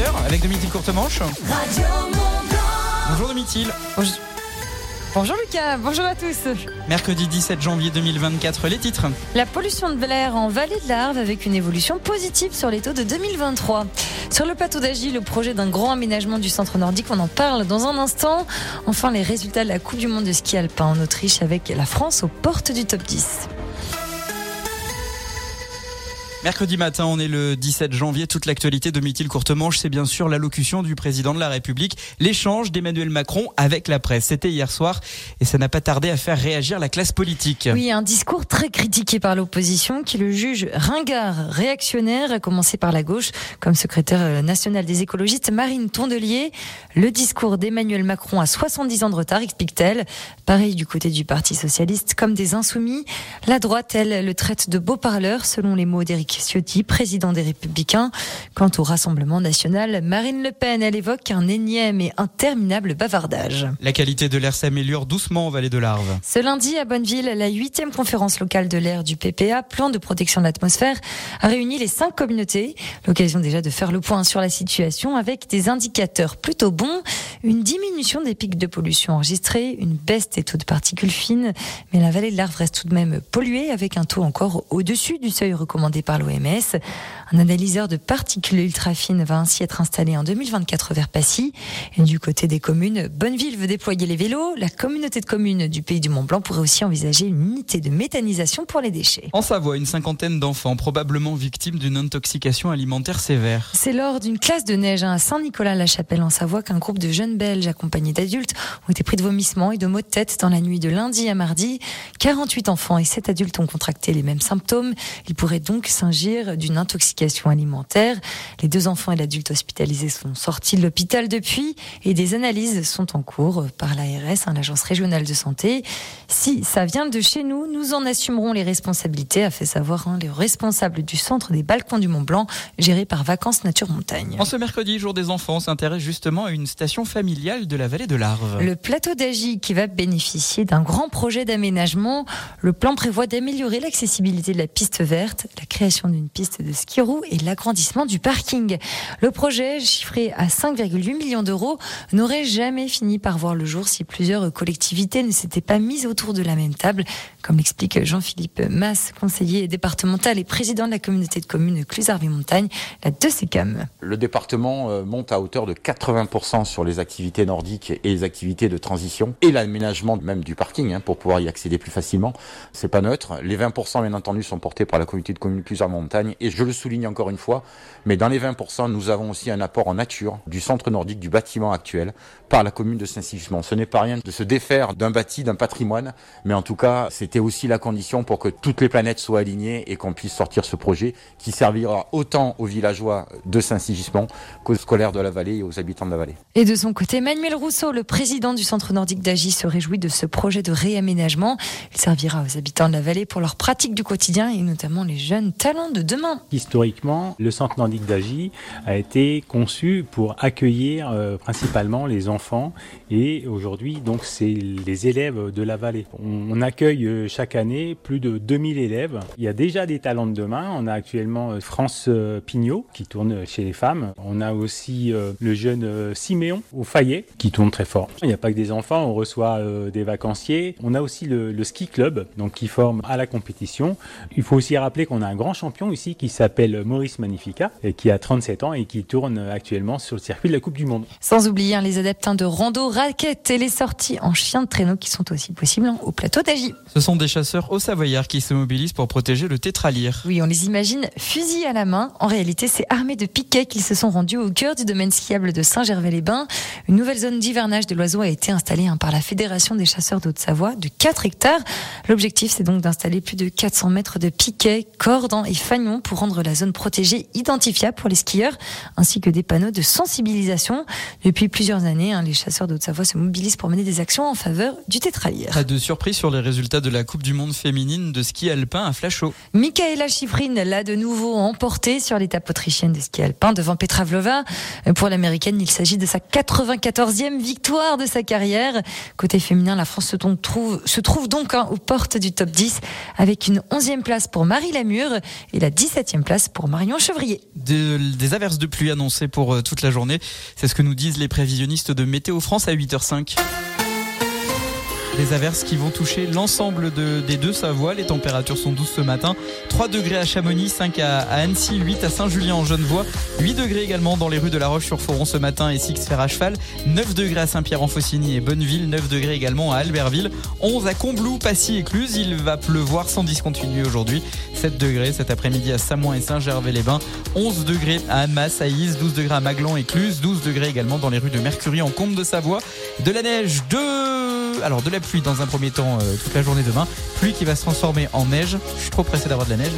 7h avec Domitil Courtemanche. Bonjour Domitil. Bonjour. Bonjour Lucas, bonjour à tous. Mercredi 17 janvier 2024, les titres. La pollution de l'air en vallée de l'Arve avec une évolution positive sur les taux de 2023. Sur le plateau d'Agile, le projet d'un grand aménagement du centre nordique, on en parle dans un instant. Enfin, les résultats de la Coupe du Monde de ski alpin en Autriche avec la France aux portes du top 10. Mercredi matin, on est le 17 janvier. Toute l'actualité de Mithil Courtemanche, c'est bien sûr l'allocution du président de la République, l'échange d'Emmanuel Macron avec la presse. C'était hier soir et ça n'a pas tardé à faire réagir la classe politique. Oui, un discours très critiqué par l'opposition qui le juge ringard, réactionnaire, à commencer par la gauche, comme secrétaire national des écologistes Marine Tondelier. Le discours d'Emmanuel Macron a 70 ans de retard, explique-t-elle. Pareil du côté du Parti socialiste, comme des insoumis. La droite, elle, le traite de beau parleur, selon les mots d'Éric Ciotti, président des Républicains. Quant au Rassemblement national, Marine Le Pen, elle évoque un énième et interminable bavardage. La qualité de l'air s'améliore doucement en vallée de l'Arve. Ce lundi, à Bonneville, la huitième conférence locale de l'air du PPA, plan de protection de l'atmosphère, a réuni les cinq communautés. L'occasion déjà de faire le point sur la situation avec des indicateurs plutôt bons. Une diminution des pics de pollution enregistrés, une baisse des taux de particules fines, mais la vallée de l'Arve reste tout de même polluée avec un taux encore au-dessus du seuil recommandé par l'OMS. Un analyseur de particules ultra fines va ainsi être installé en 2024 vers Passy. Et du côté des communes, Bonneville veut déployer les vélos. La communauté de communes du pays du Mont-Blanc pourrait aussi envisager une unité de méthanisation pour les déchets. En Savoie, une cinquantaine d'enfants probablement victimes d'une intoxication alimentaire sévère. C'est lors d'une classe de neige à Saint-Nicolas-la-Chapelle en Savoie qu'un groupe de jeunes Belges accompagnés d'adultes ont été pris de vomissements et de maux de tête dans la nuit de lundi à mardi. 48 enfants et 7 adultes ont contracté les mêmes symptômes. Ils pourraient donc s'ingir d'une intoxication alimentaire. Les deux enfants et l'adulte hospitalisés sont sortis de l'hôpital depuis et des analyses sont en cours par l'ARS, hein, l'Agence régionale de santé. Si ça vient de chez nous, nous en assumerons les responsabilités, a fait savoir hein, les responsables du centre des balcons du Mont Blanc, géré par Vacances Nature Montagne. En ce mercredi, jour des enfants, s'intéresse justement à une station familiale de la vallée de l'Arve. Le plateau d'Agy qui va bénéficier d'un grand projet d'aménagement. Le plan prévoit d'améliorer l'accessibilité de la piste verte, la création d'une piste de ski et l'agrandissement du parking. Le projet, chiffré à 5,8 millions d'euros, n'aurait jamais fini par voir le jour si plusieurs collectivités ne s'étaient pas mises autour de la même table, comme l'explique Jean-Philippe Mass, conseiller départemental et président de la communauté de communes Clus-Montagne, la 2CECAM. Le département euh, monte à hauteur de 80% sur les activités nordiques et les activités de transition et l'aménagement même du parking hein, pour pouvoir y accéder plus facilement. C'est pas neutre. Les 20% bien entendu sont portés par la communauté de communes Clus-Montagne et je le souligne encore une fois, mais dans les 20%, nous avons aussi un apport en nature du centre nordique du bâtiment actuel par la commune de Saint-Sigismond. Ce n'est pas rien de se défaire d'un bâti, d'un patrimoine, mais en tout cas, c'était aussi la condition pour que toutes les planètes soient alignées et qu'on puisse sortir ce projet qui servira autant aux villageois de Saint-Sigismond qu'aux scolaires de la vallée et aux habitants de la vallée. Et de son côté, Manuel Rousseau, le président du centre nordique d'Agy, se réjouit de ce projet de réaménagement. Il servira aux habitants de la vallée pour leur pratique du quotidien et notamment les jeunes talents de demain. Historiquement, le centre nordique d'Agy a été conçu pour accueillir euh, principalement les enfants et aujourd'hui donc c'est les élèves de la vallée. On, on accueille euh, chaque année plus de 2000 élèves. Il y a déjà des talents de demain. On a actuellement euh, France euh, Pignot qui tourne chez les femmes. On a aussi euh, le jeune Siméon au Fayet qui tourne très fort. Il n'y a pas que des enfants, on reçoit des vacanciers. On a aussi le, le ski club donc qui forme à la compétition. Il faut aussi rappeler qu'on a un grand champion ici qui s'appelle Maurice Magnifica et qui a 37 ans et qui tourne actuellement sur le circuit de la Coupe du Monde. Sans oublier hein, les adeptes de rando, raquettes et les sorties en chien de traîneau qui sont aussi possibles hein, au plateau d'Agy. Sont des chasseurs au Savoyard qui se mobilisent pour protéger le tétralyre. Oui, on les imagine fusil à la main. En réalité, c'est armés de piquets qu'ils se sont rendus au cœur du domaine skiable de Saint-Gervais-les-Bains. Une nouvelle zone d'hivernage de l'oiseau a été installée hein, par la Fédération des chasseurs d'Haute-Savoie de 4 hectares. L'objectif, c'est donc d'installer plus de 400 mètres de piquets, cordes et fagnons pour rendre la zone protégée identifiable pour les skieurs, ainsi que des panneaux de sensibilisation. Depuis plusieurs années, hein, les chasseurs d'Haute-Savoie se mobilisent pour mener des actions en faveur du tétralyre. Pas de surprise sur les résultats de la la Coupe du Monde féminine de ski alpin à Flachot. Michaela Schifrin l'a de nouveau emporté sur l'étape autrichienne de ski alpin devant Petra Vlova. Pour l'américaine, il s'agit de sa 94e victoire de sa carrière. Côté féminin, la France se trouve, se trouve donc hein, aux portes du top 10 avec une 11e place pour Marie Lamure et la 17e place pour Marion Chevrier. des averses de pluie annoncées pour euh, toute la journée. C'est ce que nous disent les prévisionnistes de Météo France à 8h05. Des averses qui vont toucher l'ensemble de, des deux Savoie. Les températures sont douces ce matin. 3 degrés à Chamonix, 5 à, Annecy, 8 à Saint-Julien en Genevois, 8 degrés également dans les rues de La Roche-sur-Foron ce matin et Six Fer à cheval, 9 degrés à Saint-Pierre-en-Faucigny et Bonneville, 9 degrés également à Albertville, 11 à Combloux, Passy et Cluse. Il va pleuvoir sans discontinuer aujourd'hui. 7 degrés cet après-midi à Samoin et Saint-Gervais-les-Bains, 11 degrés à Annemasse, à 12 degrés à Maglan et Cluse, 12 degrés également dans les rues de Mercury en Combe de Savoie, de la neige, de alors de la pluie dans un premier temps euh, toute la journée demain. Pluie qui va se transformer en neige. Je suis trop pressé d'avoir de la neige.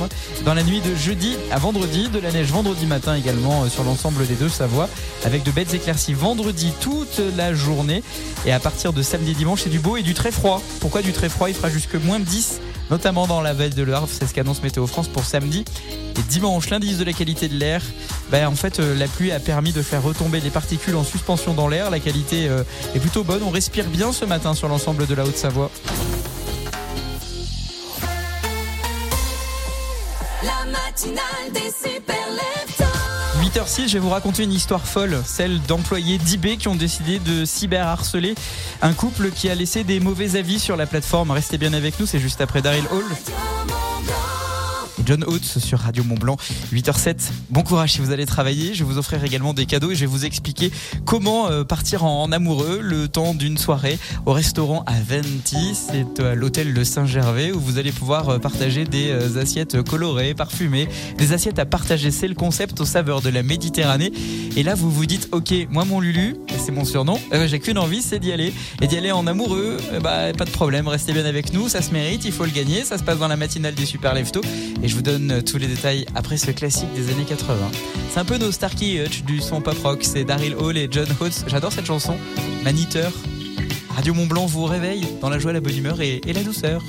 Dans la nuit de jeudi à vendredi, de la neige vendredi matin également euh, sur l'ensemble des deux Savoie, avec de belles éclaircies vendredi toute la journée. Et à partir de samedi dimanche, c'est du beau et du très froid. Pourquoi du très froid? Il fera jusque moins 10 notamment dans la veille de l'Arve, c'est ce qu'annonce Météo France pour samedi. Et dimanche, l'indice de la qualité de l'air, ben, en fait, euh, la pluie a permis de faire retomber les particules en suspension dans l'air. La qualité euh, est plutôt bonne. On respire bien ce matin sur l'ensemble de la Haute-Savoie. 8h06, je vais vous raconter une histoire folle, celle d'employés d'eBay qui ont décidé de cyberharceler un couple qui a laissé des mauvais avis sur la plateforme. Restez bien avec nous, c'est juste après Daryl Hall. John Oates sur Radio Mont Blanc, 8h07. Bon courage si vous allez travailler. Je vais vous offrir également des cadeaux et je vais vous expliquer comment euh, partir en amoureux le temps d'une soirée au restaurant Aventi. C'est à l'hôtel de Saint-Gervais où vous allez pouvoir euh, partager des euh, assiettes colorées, parfumées, des assiettes à partager. C'est le concept aux saveurs de la Méditerranée. Et là, vous vous dites, ok, moi mon Lulu, c'est mon surnom, j'ai qu'une envie, c'est d'y aller. Et d'y aller en amoureux, bah pas de problème, restez bien avec nous, ça se mérite, il faut le gagner. Ça se passe dans la matinale des Super Lefto. Je vous donne tous les détails après ce classique des années 80. C'est un peu nos Starkey Hutch du son pop rock. C'est Daryl Hall et John Holtz. J'adore cette chanson. Maniteur. Radio Mont Blanc vous réveille dans la joie, la bonne humeur et la douceur.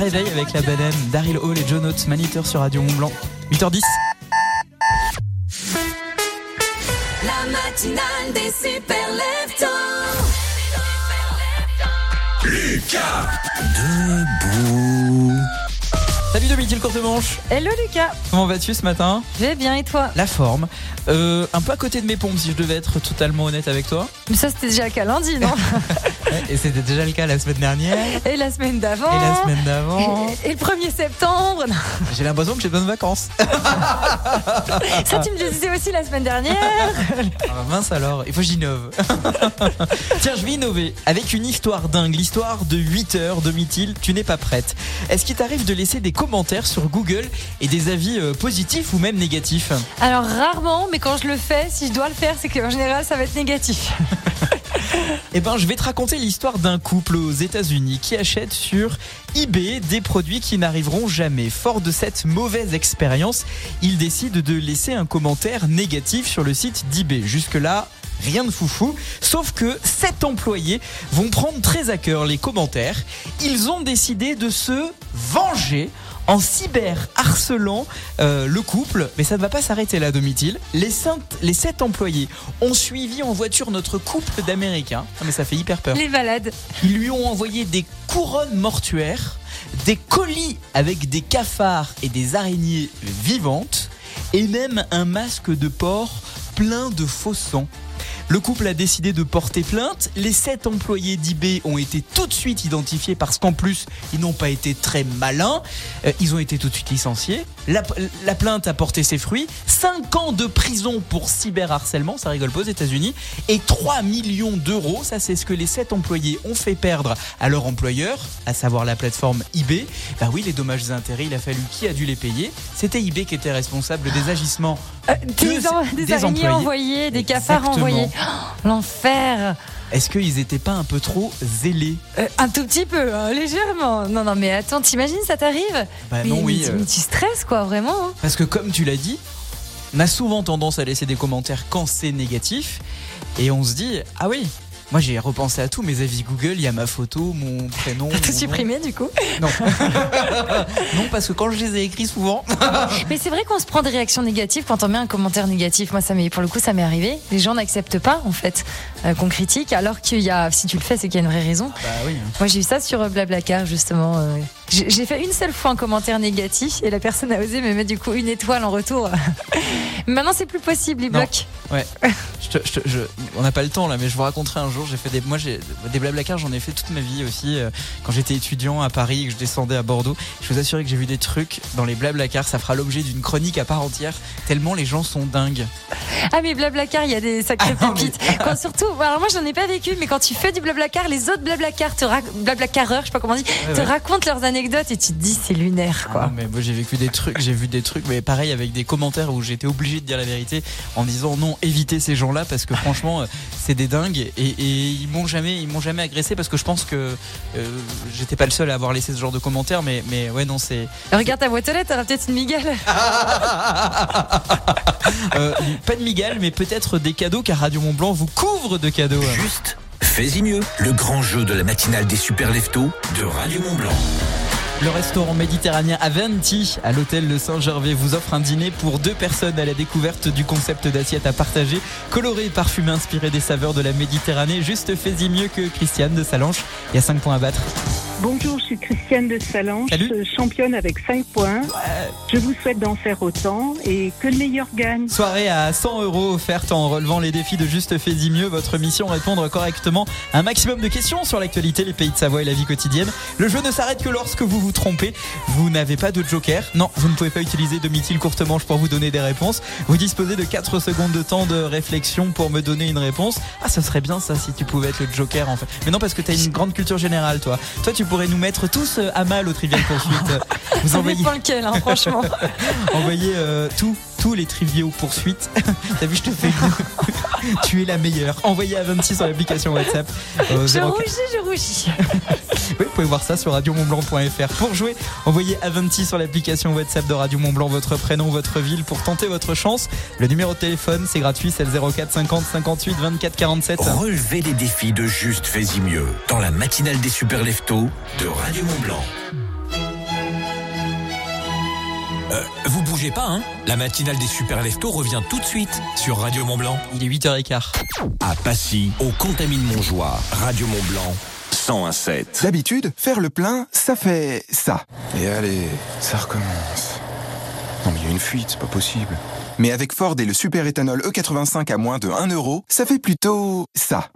Réveille avec la banane. Daryl Hall et John Oates, Maniteur sur Radio Mont Blanc. 8h10. La matinale des super leftos. Salut Dominique le courte manche. Hello Lucas, Comment vas-tu ce matin? Je vais bien et toi? La forme. Euh, un peu à côté de mes pompes si je devais être totalement honnête avec toi. Mais ça c'était déjà qu'à lundi, non? Et c'était déjà le cas la semaine dernière. Et la semaine d'avant Et la semaine d'avant. Et, et le 1er septembre J'ai l'impression que j'ai besoin de vacances. Ça tu me le disais aussi la semaine dernière Ah mince alors, il faut que j'innove. Tiens, je vais innover avec une histoire dingue, l'histoire de 8 heures de Mithil. Tu n'es pas prête. Est-ce qu'il t'arrive de laisser des commentaires sur Google et des avis euh, positifs ou même négatifs? Alors rarement, mais quand je le fais, si je dois le faire, c'est qu'en général ça va être négatif. Eh ben, je vais te raconter l'histoire d'un couple aux États-Unis qui achète sur eBay des produits qui n'arriveront jamais. Fort de cette mauvaise expérience, ils décident de laisser un commentaire négatif sur le site d'eBay. Jusque-là, rien de foufou. Sauf que sept employés vont prendre très à cœur les commentaires. Ils ont décidé de se venger en cyber harcelant euh, le couple, mais ça ne va pas s'arrêter là, Domitil. Les, cinq- les sept employés ont suivi en voiture notre couple d'Américains. Ah, mais ça fait hyper peur. Les malades. Ils lui ont envoyé des couronnes mortuaires, des colis avec des cafards et des araignées vivantes, et même un masque de porc plein de faux sang. Le couple a décidé de porter plainte. Les sept employés d'eBay ont été tout de suite identifiés parce qu'en plus, ils n'ont pas été très malins. Euh, ils ont été tout de suite licenciés. La, la plainte a porté ses fruits. 5 ans de prison pour cyberharcèlement, ça rigole pas aux États-Unis. Et 3 millions d'euros, ça c'est ce que les sept employés ont fait perdre à leur employeur, à savoir la plateforme eBay. Bah oui, les dommages et intérêts, il a fallu qui a dû les payer? C'était eBay qui était responsable des agissements Euh, des, en- des des araignées employés. envoyées, des cafards Exactement. envoyés. Oh, L'enfer. Est-ce qu'ils étaient pas un peu trop zélés? Euh, un tout petit peu, hein, légèrement. Non, non, mais attends, t'imagines, ça t'arrive? Bah mais, non, oui. mais tu- euh, mais tu stresses, quoi, vraiment. hein. Parce que comme tu l'as dit, on a souvent tendance à laisser des commentaires quand c'est négatif. Et on se dit, ah oui, moi j'ai repensé à tout, mes avis Google, il y a ma photo, mon prénom. T'as tout supprimé, du coup. Non. non, parce que quand je les ai écrits souvent. Mais c'est vrai qu'on se prend des réactions négatives quand on met un commentaire négatif. Moi, ça m'est, pour le coup, ça m'est arrivé. Les gens n'acceptent pas, en fait, euh, qu'on critique, alors qu'il y a, si tu le fais, c'est qu'il y a une vraie raison. Bah oui. Moi, j'ai eu ça sur euh, Blablacar, justement. euh. J'ai fait une seule fois un commentaire négatif et la personne a osé me mettre du coup une étoile en retour. Maintenant, c'est plus possible, ils Non. bloquent. Ouais. Je te- je te- je- on n'a pas le temps là, mais je vous raconterai un jour. J'ai fait des, moi j'ai des blablacars, j'en ai fait toute ma vie aussi. quand j'étais étudiant à Paris et que je descendais à Bordeaux, je vous assure que j'ai vu des trucs dans les blablacars. Ça fera l'objet d'une chronique à part entière. Tellement les gens sont dingues. Ah, mais Blablacar, il y a des sacrées Ah mais- pépites. Quand, surtout, alors moi, j'en ai pas vécu, mais quand tu fais du Blablacar, les autres Blablacar te rac- Blablacareurs, je sais pas comment on dit, Ouais, te ouais. racontent leurs anecdotes et tu te dis, c'est lunaire, Ah quoi. non, mais moi j'ai vécu des trucs, j'ai vu des trucs, mais pareil avec des commentaires où j'étais obligé de dire la vérité en disant non, évitez ces gens-là parce que franchement euh, c'est des dingues et, et ils m'ont jamais, ils m'ont jamais agressé parce que je pense que euh, j'étais pas le seul à avoir laissé ce genre de commentaires, mais mais ouais non c'est Regarde ta boîte aux lettres, t'auras peut-être une migale. euh, pas de migale, mais peut-être des cadeaux car Radio Mont Blanc vous couvre de cadeaux. Juste, fais-y mieux. Le grand jeu de la matinale des super leftos de Radio Mont Blanc. Le restaurant méditerranéen Avanti à l'hôtel Le Saint-Gervais vous offre un dîner pour deux personnes à la découverte du concept d'assiette à partager, coloré et parfumé inspiré des saveurs de la Méditerranée. Juste fais-y mieux que Christiane de Salanche. Il y a 5 points à battre. Bonjour, je suis Christiane de Salange, euh, championne avec 5 points. Je vous souhaite d'en faire autant et que le meilleur gagne. Soirée à 100 euros offerte en relevant les défis de Juste fais-y mieux. Votre mission répondre correctement à un maximum de questions sur l'actualité, les pays de Savoie et la vie quotidienne. Le jeu ne s'arrête que lorsque vous vous trompez. Vous n'avez pas de joker. Non, vous ne pouvez pas utiliser de mythile courte manche pour vous donner des réponses. Vous disposez de 4 secondes de temps de réflexion pour me donner une réponse. Ah, ce serait bien ça si tu pouvais être le joker en fait. Mais non, parce que tu as une grande culture générale, toi. Toi, tu pourrais nous mettre tous euh, à mal au trivial poursuite. Vous envoyez, dépend lequel, hein, franchement. envoyez euh, tout tous les triviaux poursuites. T'as vu, je te fais. Tu es la meilleure. Envoyez à 26 sur l'application WhatsApp. Euh, Je 04. rougis, je rougis. Oui, vous pouvez voir ça sur radiomontblanc.fr. Pour jouer, envoyez à 26 sur l'application WhatsApp de Radio Montblanc votre prénom, votre ville pour tenter votre chance. Le numéro de téléphone, c'est gratuit, c'est le 04 50 58 24 47. Relevez les défis de Juste Fais-y mieux dans la matinale des super leftos de Radio Mont Blanc. Euh, vous bougez pas, hein La matinale des super leftos revient tout de suite sur Radio Mont Blanc. Il est 8h15. À Passy, au Contamine Montjoie, Radio Mont Blanc, 101.7. D'habitude, faire le plein, ça fait ça. Et allez, ça recommence. Non mais il y a une fuite, c'est pas possible. Mais avec Ford et le super éthanol E85 à moins de 1 euro, ça fait plutôt ça.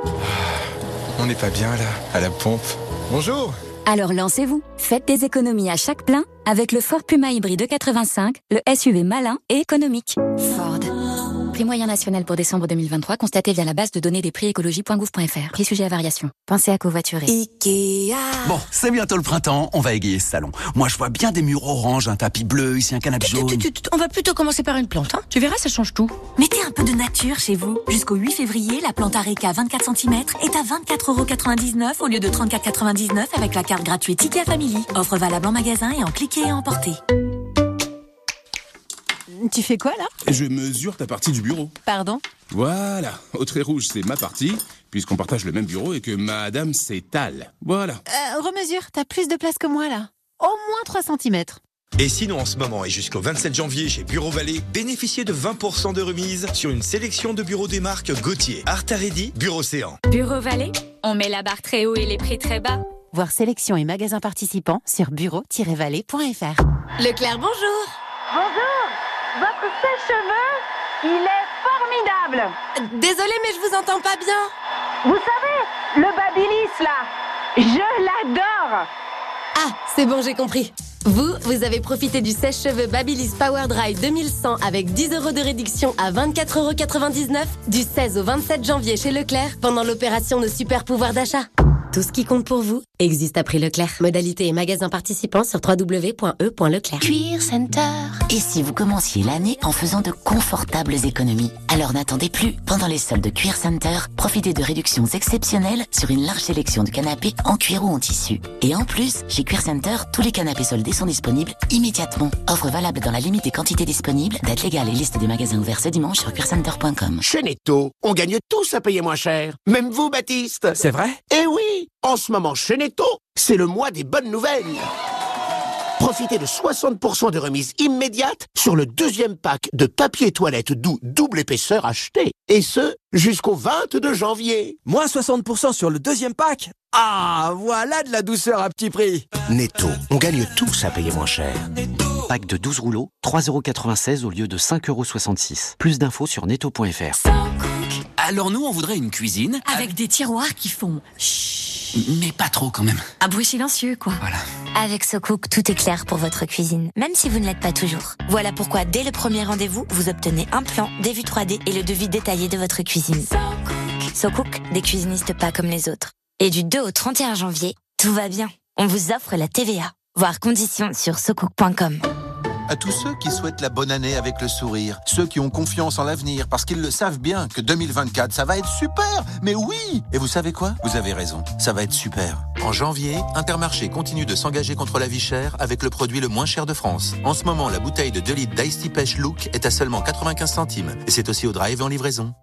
On n'est pas bien là, à la pompe. Bonjour Alors lancez-vous. Faites des économies à chaque plein avec le Ford Puma hybride 85, le SUV malin et économique. Prix moyen national pour décembre 2023 constaté via la base de données des prix écologie.gouv.fr. Prix sujet à variation. Pensez à covoiturer. Bon, c'est bientôt le printemps, on va égayer ce salon. Moi, je vois bien des murs orange, un tapis bleu, ici un canapé jaune. On va plutôt commencer par une plante, hein Tu verras, ça change tout. Mettez un peu de nature chez vous. Jusqu'au 8 février, la plante Areca 24 cm est à 24,99€ au lieu de 34,99€ avec la carte gratuite IKEA Family. Offre valable en magasin et en cliquer et emporter. Tu fais quoi là? Je mesure ta partie du bureau. Pardon? Voilà, au trait rouge, c'est ma partie, puisqu'on partage le même bureau et que madame s'étale. Voilà. euh, Remesure, t'as plus de place que moi là. Au moins 3 cm. Et sinon, en ce moment et jusqu'au 27 janvier chez Bureau Vallée, bénéficiez de 20% de remise sur une sélection de bureaux des marques Gauthier, Artaredi, Bureau Océan. Bureau Vallée, on met la barre très haut et les prix très bas. Voir sélection et magasins participants sur bureau-vallée.fr. Leclerc, bonjour Bonjour Votre sèche-cheveux, il est formidable Désolée, mais je vous entends pas bien. Vous savez, le Babilis là, je l'adore Ah, c'est bon, j'ai compris. Vous, vous avez profité du sèche-cheveux Babyliss Power Dry 2100 avec 10 euros de réduction à 24,99€ du 16 au 27 janvier chez Leclerc pendant l'opération de super pouvoir d'achat. Tout ce qui compte pour vous existe à prix Leclerc. Modalité et magasin participants sur www.e.leclerc. Cuir Center. Et si vous commenciez l'année en faisant de confortables économies Alors n'attendez plus. Pendant les soldes de Cuir Center, profitez de réductions exceptionnelles sur une large sélection de canapés en cuir ou en tissu. Et en plus, chez Cuir Center, tous les canapés soldés sont disponibles immédiatement. Offre valable dans la limite des quantités disponibles. Date légale et liste des magasins ouverts ce dimanche sur cuircenter.com. Chez Netto, on gagne tous à payer moins cher. Même vous, Baptiste. C'est vrai? Eh oui En ce moment, chez Netto, c'est le mois des bonnes nouvelles. Profitez de 60% de remise immédiate sur le deuxième pack de papier toilette doux double épaisseur acheté. Et ce, jusqu'au 22 janvier. Moins 60% sur le deuxième pack Ah, voilà de la douceur à petit prix Netto, on gagne tous à payer moins cher. Pack de 12 rouleaux, 3,96€ au lieu de 5,66€. Plus d'infos sur netto.fr. Alors nous, on voudrait une cuisine Avec des tiroirs qui font Mais pas trop quand même. un bruit silencieux, quoi. Voilà. Avec SoCook, tout est clair pour votre cuisine, même si vous ne l'êtes pas toujours. Voilà pourquoi, dès le premier rendez-vous, vous obtenez un plan, des vues 3D et le devis détaillé de votre cuisine. SoCook, des cuisinistes pas comme les autres. Et du 2 au 31 janvier, tout va bien. On vous offre la TVA. Voir conditions sur socook.com. À tous ceux qui souhaitent la bonne année avec le sourire, ceux qui ont confiance en l'avenir parce qu'ils le savent bien que 2024 ça va être super. Mais oui Et vous savez quoi? Vous avez raison, ça va être super. En janvier, Intermarché continue de s'engager contre la vie chère avec le produit le moins cher de France. En ce moment, la bouteille de 2 litres d'Ice Pêche Look est à seulement 95 centimes et c'est aussi au drive en livraison.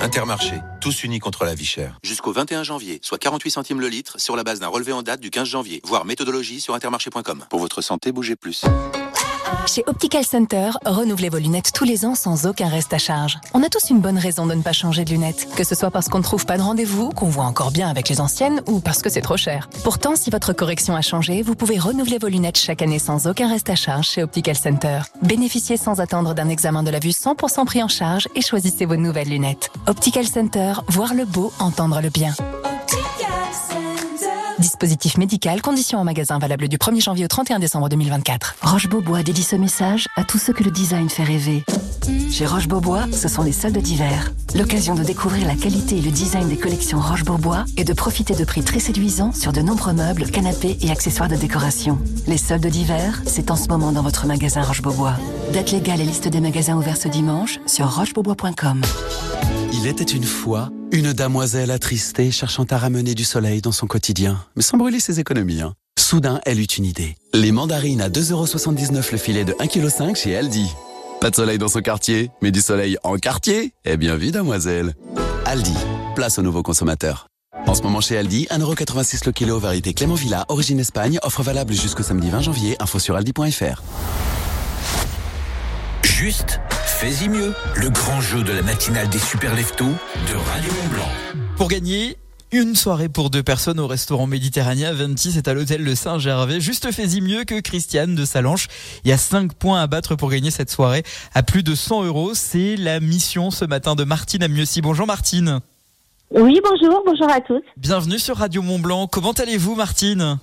Intermarché, tous unis contre la vie chère. Jusqu'au 21 janvier, soit 48 centimes le litre sur la base d'un relevé en date du 15 janvier. Voir méthodologie sur intermarché.com. Pour votre santé, bougez plus. Chez Optical Center, renouvelez vos lunettes tous les ans sans aucun reste à charge. On a tous une bonne raison de ne pas changer de lunettes, que ce soit parce qu'on ne trouve pas de rendez-vous, qu'on voit encore bien avec les anciennes ou parce que c'est trop cher. Pourtant, si votre correction a changé, vous pouvez renouveler vos lunettes chaque année sans aucun reste à charge chez Optical Center. Bénéficiez sans attendre d'un examen de la vue 100% pris en charge et choisissez vos nouvelles lunettes. Optical Center, voir le beau, entendre le bien. Dispositif médical, conditions en magasin valable du 1er janvier au 31 décembre 2024. Roche Beaubois dédie ce message à tous ceux que le design fait rêver. Chez Roche-Beaubois, ce sont les soldes d'hiver. L'occasion de découvrir la qualité et le design des collections Roche-Beaubois et de profiter de prix très séduisants sur de nombreux meubles, canapés et accessoires de décoration. Les soldes d'hiver, c'est en ce moment dans votre magasin Roche-Beaubois. Date légale et liste des magasins ouverts ce dimanche sur rochebeaubois.com. Il était une fois une damoiselle attristée cherchant à ramener du soleil dans son quotidien, mais sans brûler ses économies. hein. Soudain, elle eut une idée. Les mandarines à 2,79€ le filet de 1,5 kg chez Aldi. Pas de soleil dans son quartier, mais du soleil en quartier Eh bien vu, damoiselle. Aldi, place aux nouveaux consommateurs. En ce moment chez Aldi, 1,86€ le kilo, variété Clément Villa, origine Espagne, offre valable jusqu'au samedi 20 janvier, info sur aldi.fr. Juste, fais-y mieux. Le grand jeu de la matinale des super leftos de Radio Mont Blanc. Pour gagner une soirée pour deux personnes au restaurant méditerranéen 26, c'est à l'hôtel de Saint-Gervais. Juste fais-y mieux que Christiane de Salanche. Il y a 5 points à battre pour gagner cette soirée à plus de 100 euros. C'est la mission ce matin de Martine Amieuxy. Bonjour Martine. Oui, bonjour, bonjour à tous. Bienvenue sur Radio Mont Blanc. Comment allez-vous Martine?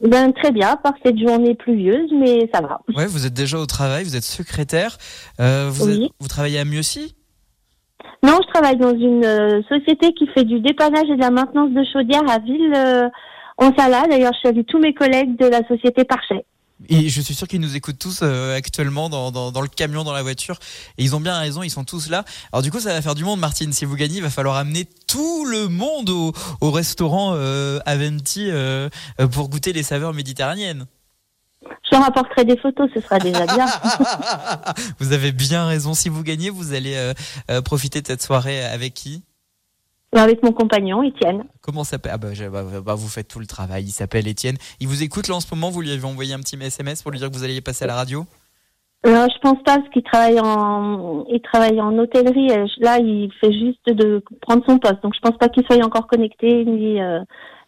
Ben, très bien, par cette journée pluvieuse, mais ça va. Ouais, vous êtes déjà au travail, vous êtes secrétaire. Euh, vous, Oui. êtes- vous travaillez à Mieuxy Non, je travaille dans une euh, société qui fait du dépannage et de la maintenance de chaudières à Ville euh, en Sala. D'ailleurs, je salue tous mes collègues de la société Parchet. Et je suis sûr qu'ils nous écoutent tous euh, actuellement dans, dans, dans le camion, dans la voiture. Et ils ont bien raison, ils sont tous là. Alors du coup, ça va faire du monde, Martine. Si vous gagnez, il va falloir amener tout le monde au, au restaurant euh, Aventi euh, pour goûter les saveurs méditerranéennes. Je leur apporterai des photos, ce sera déjà bien. Vous avez bien raison. Si vous gagnez, vous allez euh, euh, profiter de cette soirée avec qui? Avec mon compagnon, Étienne. Comment s'appelle? Ah bah, je- bah, bah, vous faites tout le travail. Il s'appelle Étienne. Il vous écoute là en ce moment? Vous lui avez envoyé un petit SMS pour lui dire que vous alliez passer à la radio? Non, je pense pas parce qu'il travaille en, il travaille en hôtellerie. et je- Là, il fait juste de prendre son poste. Donc, je pense pas qu'il soit encore connecté ni euh,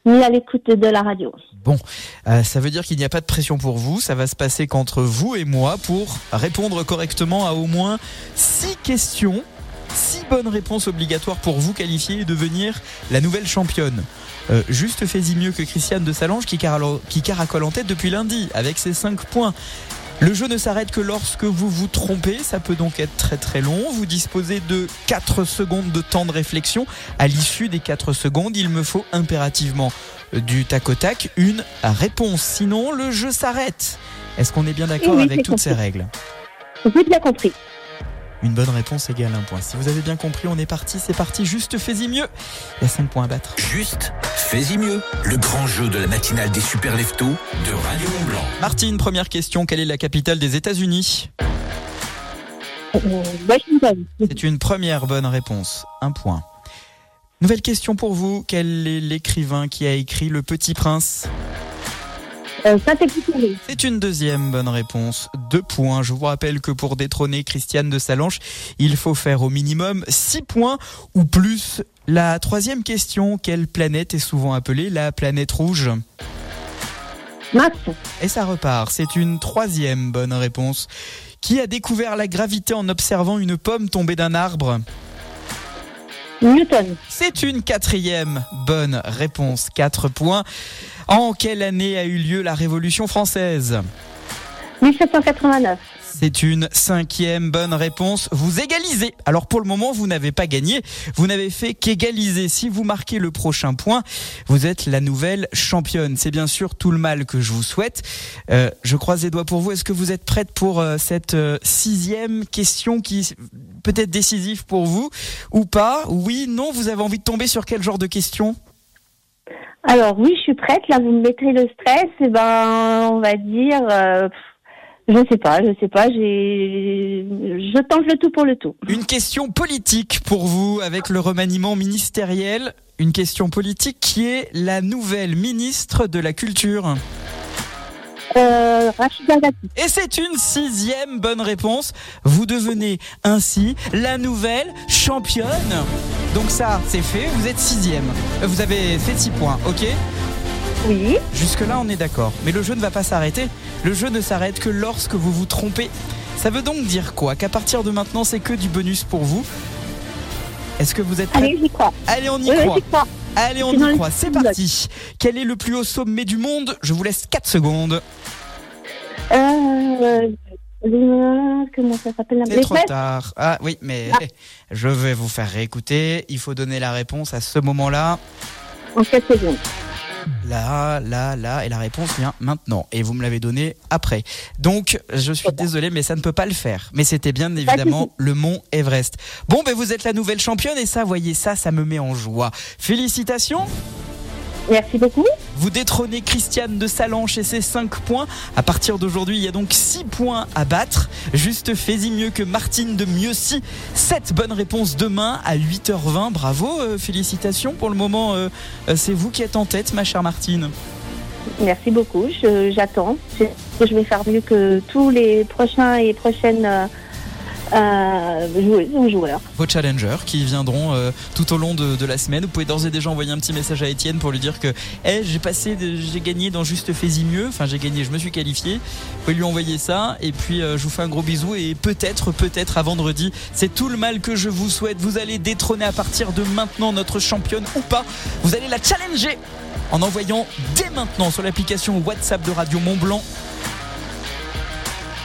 ni à l'écoute de la radio. Bon, euh, ça veut dire qu'il n'y a pas de pression pour vous. Ça va se passer qu'entre vous et moi pour répondre correctement à au moins six questions. Six bonnes réponses obligatoires pour vous qualifier et devenir la nouvelle championne. Euh, juste fais-y mieux que Christiane de Salange qui, caralo- qui caracole en tête depuis lundi avec ses 5 points. Le jeu ne s'arrête que lorsque vous vous trompez, ça peut donc être très très long. Vous disposez de 4 secondes de temps de réflexion. À l'issue des 4 secondes, il me faut impérativement du tac au tac une réponse. Sinon, le jeu s'arrête. Est-ce qu'on est bien d'accord Oui, avec toutes ces règles? J'ai bien compris. Une bonne réponse égale un point. Si vous avez bien compris, on est parti, c'est parti. Juste fais-y mieux. Il y a 5 points à battre. Juste, fais-y mieux. Le grand jeu de la matinale des super leftos de Radio Mont Blanc. Martine, première question. Quelle est la capitale des États-Unis? Washington. C'est une première bonne réponse. Un point. Nouvelle question pour vous. Quel est l'écrivain qui a écrit Le Petit Prince? Euh. C'est une deuxième bonne réponse. Deux points. Je vous rappelle que pour détrôner Christiane de Salanche, il faut faire au minimum six points ou plus. La troisième question. Quelle planète est souvent appelée la planète rouge? Mars. Et ça repart. C'est une troisième bonne réponse. Qui a découvert la gravité en observant une pomme tombée d'un arbre? Newton. C'est une quatrième bonne réponse. Quatre points. En quelle année a eu lieu la Révolution française? 1789. C'est une cinquième bonne réponse. Vous égalisez. Alors pour le moment, vous n'avez pas gagné. Vous n'avez fait qu'égaliser. Si vous marquez le prochain point, vous êtes la nouvelle championne. C'est bien sûr tout le mal que je vous souhaite. Euh, je croise les doigts pour vous. Est-ce que vous êtes prête pour euh, cette euh, sixième question qui peut être décisive pour vous ou pas? Oui, non. Vous avez envie de tomber sur quel genre de question? Alors oui, je suis prête. Là, vous me mettrez le stress. Et ben, on va dire, je sais pas, je sais pas. J'ai, je tente le tout pour le tout. Une question politique pour vous avec le remaniement ministériel. Une question politique qui est la nouvelle ministre de la Culture. Euh, Rachida Dati. Et c'est une sixième bonne réponse. Vous devenez ainsi la nouvelle championne. Donc ça, c'est fait. Vous êtes sixième. Euh, Vous avez fait six points, ok Oui. Jusque-là, on est d'accord. Mais le jeu ne va pas s'arrêter. Le jeu ne s'arrête que lorsque vous vous trompez. Ça veut donc dire quoi Qu'à partir de maintenant, c'est que du bonus pour vous. Est-ce que vous êtes prêts Allez, j'y crois. Allez, on y Oui, crois. Allez, on y croit. C'est parti. Quel est le plus haut sommet du monde Je vous laisse 4 secondes. Euh, Euh, Comment ça s'appelle la C'est trop tard. Ah oui, mais Ah. je vais vous faire réécouter. Il faut donner la réponse à ce moment-là. En 4 secondes. Là, là, là, et la réponse vient maintenant. Et vous me l'avez donnée après. Donc, je suis désolé, mais ça ne peut pas le faire. Mais c'était bien évidemment le mont Everest. Bon, ben vous êtes la nouvelle championne et ça, voyez ça, ça me met en joie. Félicitations. Merci beaucoup. Vous détrônez Christiane de Salanche et ses 5 points. À partir d'aujourd'hui, il y a donc 6 points à battre. Juste fais-y mieux que Martine de Mieuxy. 7 bonnes réponses demain à 8h20. Bravo, euh, félicitations. Pour le moment, euh, euh, c'est vous qui êtes en tête, ma chère Martine. Merci beaucoup. J'attends. Je, je vais faire mieux que tous les prochains et prochaines euh, joueuses ou joueurs. Vos challengers qui viendront euh, tout au long de, la semaine. Vous pouvez d'ores et déjà envoyer un petit message à Étienne pour lui dire que Eh, j'ai passé, j'ai gagné dans Juste Fais-y mieux. Enfin, j'ai gagné, je me suis qualifié. Vous pouvez lui envoyer ça. Et puis, euh, je vous fais un gros bisou. Et peut-être, peut-être à vendredi, c'est tout le mal que je vous souhaite. Vous allez détrôner à partir de maintenant notre championne ou pas. Vous allez la challenger en envoyant dès maintenant sur l'application WhatsApp de Radio Mont Blanc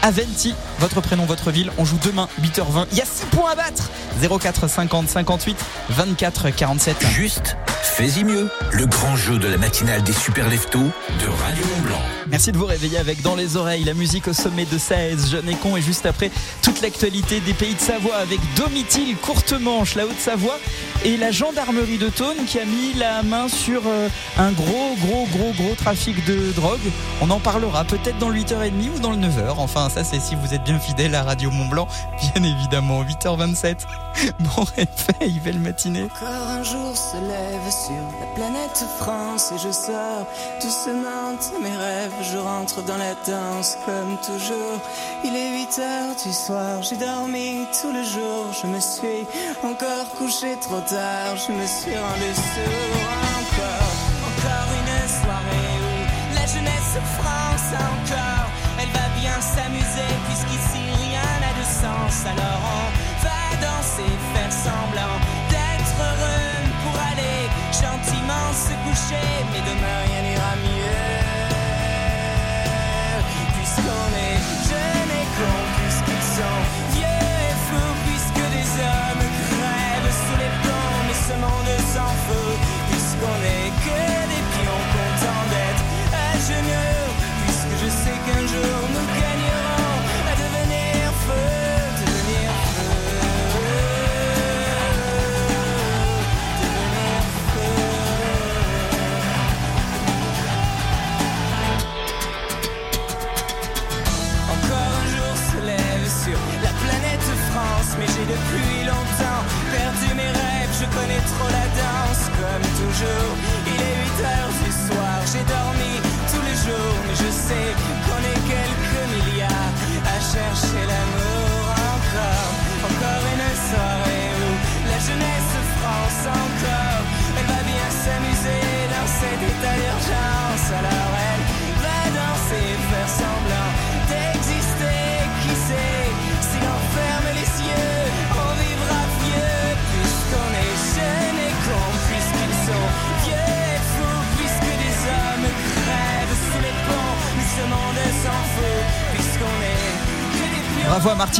Aventi, votre prénom, votre ville. On joue demain, 8h20. Il y a 6 points à battre. 04 50 58 24 47. Juste, fais-y mieux. Le grand jeu de la matinale des super leftos de Radio Mont Blanc. Merci de vous réveiller avec dans les oreilles la musique au sommet de 16, jeune et con et juste après toute l'actualité des pays de Savoie avec Domitil, Courtemanche, la Haute-Savoie et la gendarmerie de Thône qui a mis la main sur euh, un gros gros gros gros trafic de drogue. On en parlera peut-être dans le 8h30 ou dans le 9h. Enfin ça c'est si vous êtes bien fidèle à Radio Mont Blanc, bien évidemment 8h27. Bon réveil, belle matinée. Encore un jour se lève sur la planète France et je sors doucement de mes rêves. Je rentre dans la danse comme toujours. Il est 8 heures du soir, j'ai dormi tout le jour. Je me suis encore couché trop tard, je me suis rendu sourd Alors on va danser, faire semblant d'être heureux pour aller gentiment se coucher. Mais demain connais trop la danse, comme toujours. Il est 8 heures du soir, j'ai dormi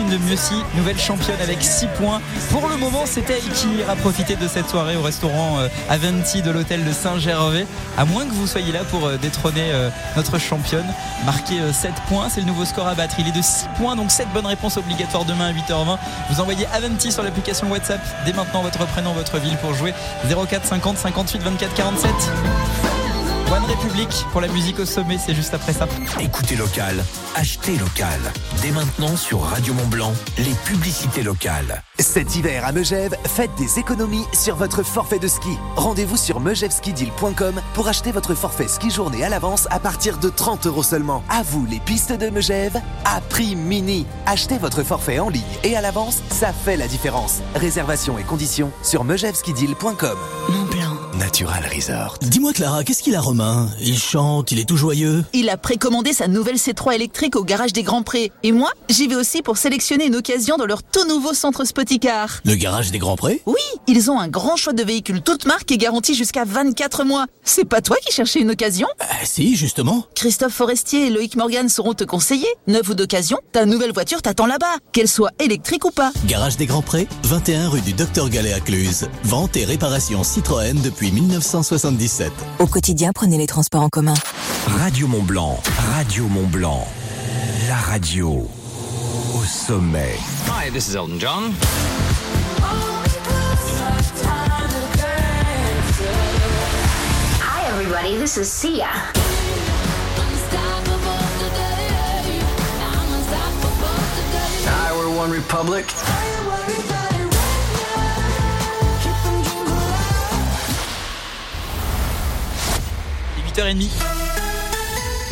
de Mieuxy, nouvelle championne avec 6 points. Pour le moment, elle qui ira profiter de cette soirée au restaurant euh, Aventi de l'hôtel de Saint-Gervais. À moins que vous soyez là pour euh, détrôner euh, notre championne. Marquer 7 points, c'est le nouveau score à battre. Il est de 6 points, donc 7 bonnes réponses obligatoires demain à 8h20. Vous envoyez Aventi sur l'application WhatsApp dès maintenant votre prénom, votre ville pour jouer 04 50 58 24 47. One République pour la musique au sommet, c'est juste après ça. Écoutez local, achetez local. Dès maintenant sur Radio Mont Blanc, les publicités locales. Cet hiver à Megève, faites des économies sur votre forfait de ski. Rendez-vous sur megèveskideal.com pour acheter votre forfait ski journée à l'avance à partir de 30 euros seulement. À vous les pistes de Megève à prix mini. Achetez votre forfait en ligne et à l'avance, ça fait la différence. Réservation et conditions sur megèveskideal.com. Natural Resort. Dis-moi Clara, qu'est-ce qu'il a Romain? Il chante, il est tout joyeux. Il a précommandé sa nouvelle C3 électrique au garage des Grands Prés. Et moi, j'y vais aussi pour sélectionner une occasion dans leur tout nouveau centre Spoticar. Le garage des Grands Prés? Oui, ils ont un grand choix de véhicules toutes marques et garantis jusqu'à 24 mois. C'est pas toi qui cherchais une occasion? Ah si, justement. Christophe Forestier et Loïc Morgan sauront te conseiller. Neuf ou d'occasion, ta nouvelle voiture t'attend là-bas, qu'elle soit électrique ou pas. Garage des Grands Prés, 21 rue du Docteur Gallet à Cluse. Vente et réparation Citroën depuis 1977. Au quotidien, prenez les transports en commun. Radio Mont Blanc, Radio Mont Blanc, la radio au sommet. Hi, this is Elton John. Hi, everybody. This is Sia. Hi, we're One Republic. 8h30.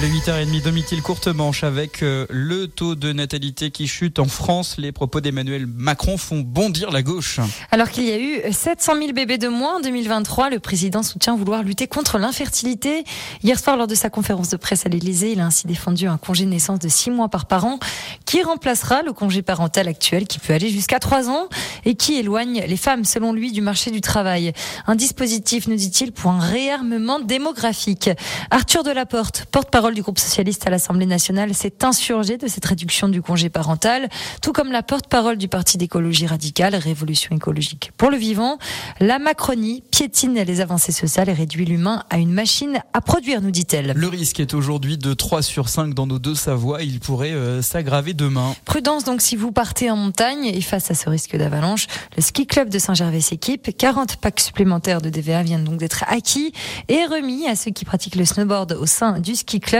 Le 8h30 Domitil courte manche avec euh, le taux de natalité qui chute en France. Les propos d'Emmanuel Macron font bondir la gauche. Alors qu'il y a eu 700 000 bébés de moins en 2023, le président soutient vouloir lutter contre l'infertilité. Hier soir, lors de sa conférence de presse à l'Élysée, il a ainsi défendu un congé de naissance de 6 mois par parent qui remplacera le congé parental actuel qui peut aller jusqu'à 3 ans et qui éloigne les femmes, selon lui, du marché du travail. Un dispositif, nous dit-il, pour un réarmement démographique. Arthur Delaporte, porte-parole du groupe socialiste à l'Assemblée nationale, s'est insurgé de cette réduction du congé parental, tout comme la porte-parole du Parti d'écologie radicale, Révolution écologique pour le vivant. La Macronie piétine les avancées sociales et réduit l'humain à une machine à produire, nous dit-elle. Le risque est aujourd'hui de 3 sur 5 dans nos deux Savoies. Il pourrait euh, s'aggraver demain. Prudence donc si vous partez en montagne et face à ce risque d'avalanche, le ski club de Saint-Gervais s'équipe. 40 packs supplémentaires de DVA viennent donc d'être acquis et remis à ceux qui pratiquent le snowboard au sein du ski club.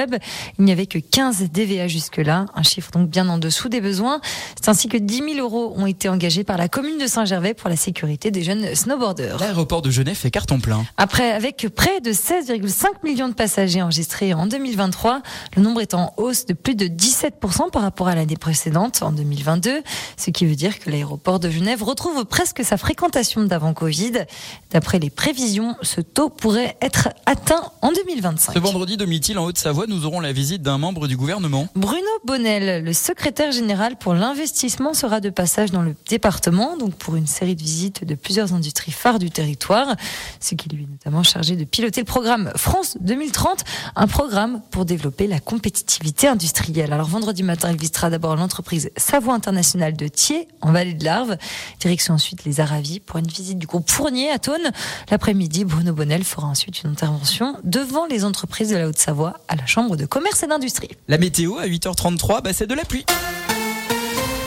Il n'y avait que 15 DVA jusque-là, un chiffre donc bien en dessous des besoins. C'est ainsi que 10 000 euros ont été engagés par la commune de Saint-Gervais pour la sécurité des jeunes snowboarders. L'aéroport de Genève fait carton plein. Après, avec près de 16,5 millions de passagers enregistrés en 2023, le nombre est en hausse de plus de 17% par rapport à l'année précédente, en 2022, ce qui veut dire que l'aéroport de Genève retrouve presque sa fréquentation d'avant Covid. D'après les prévisions, ce taux pourrait être atteint en 2025. Ce vendredi, Domitil, en Haute-Savoie, nous aurons la visite d'un membre du gouvernement. Bruno Bonnel, le secrétaire général pour l'investissement, sera de passage dans le département, donc pour une série de visites de plusieurs industries phares du territoire, ce qui lui est notamment chargé de piloter le programme France 2030, un programme pour développer la compétitivité industrielle. Alors vendredi matin, il visitera d'abord l'entreprise Savoie Internationale de Thiers, en vallée de l'Arve, direction ensuite les Aravis pour une visite du groupe Fournier à Thônes. L'après-midi, Bruno Bonnel fera ensuite une intervention devant les entreprises de la Haute-Savoie à la De commerce et d'industrie. La météo à 8h33, bah, c'est de la pluie.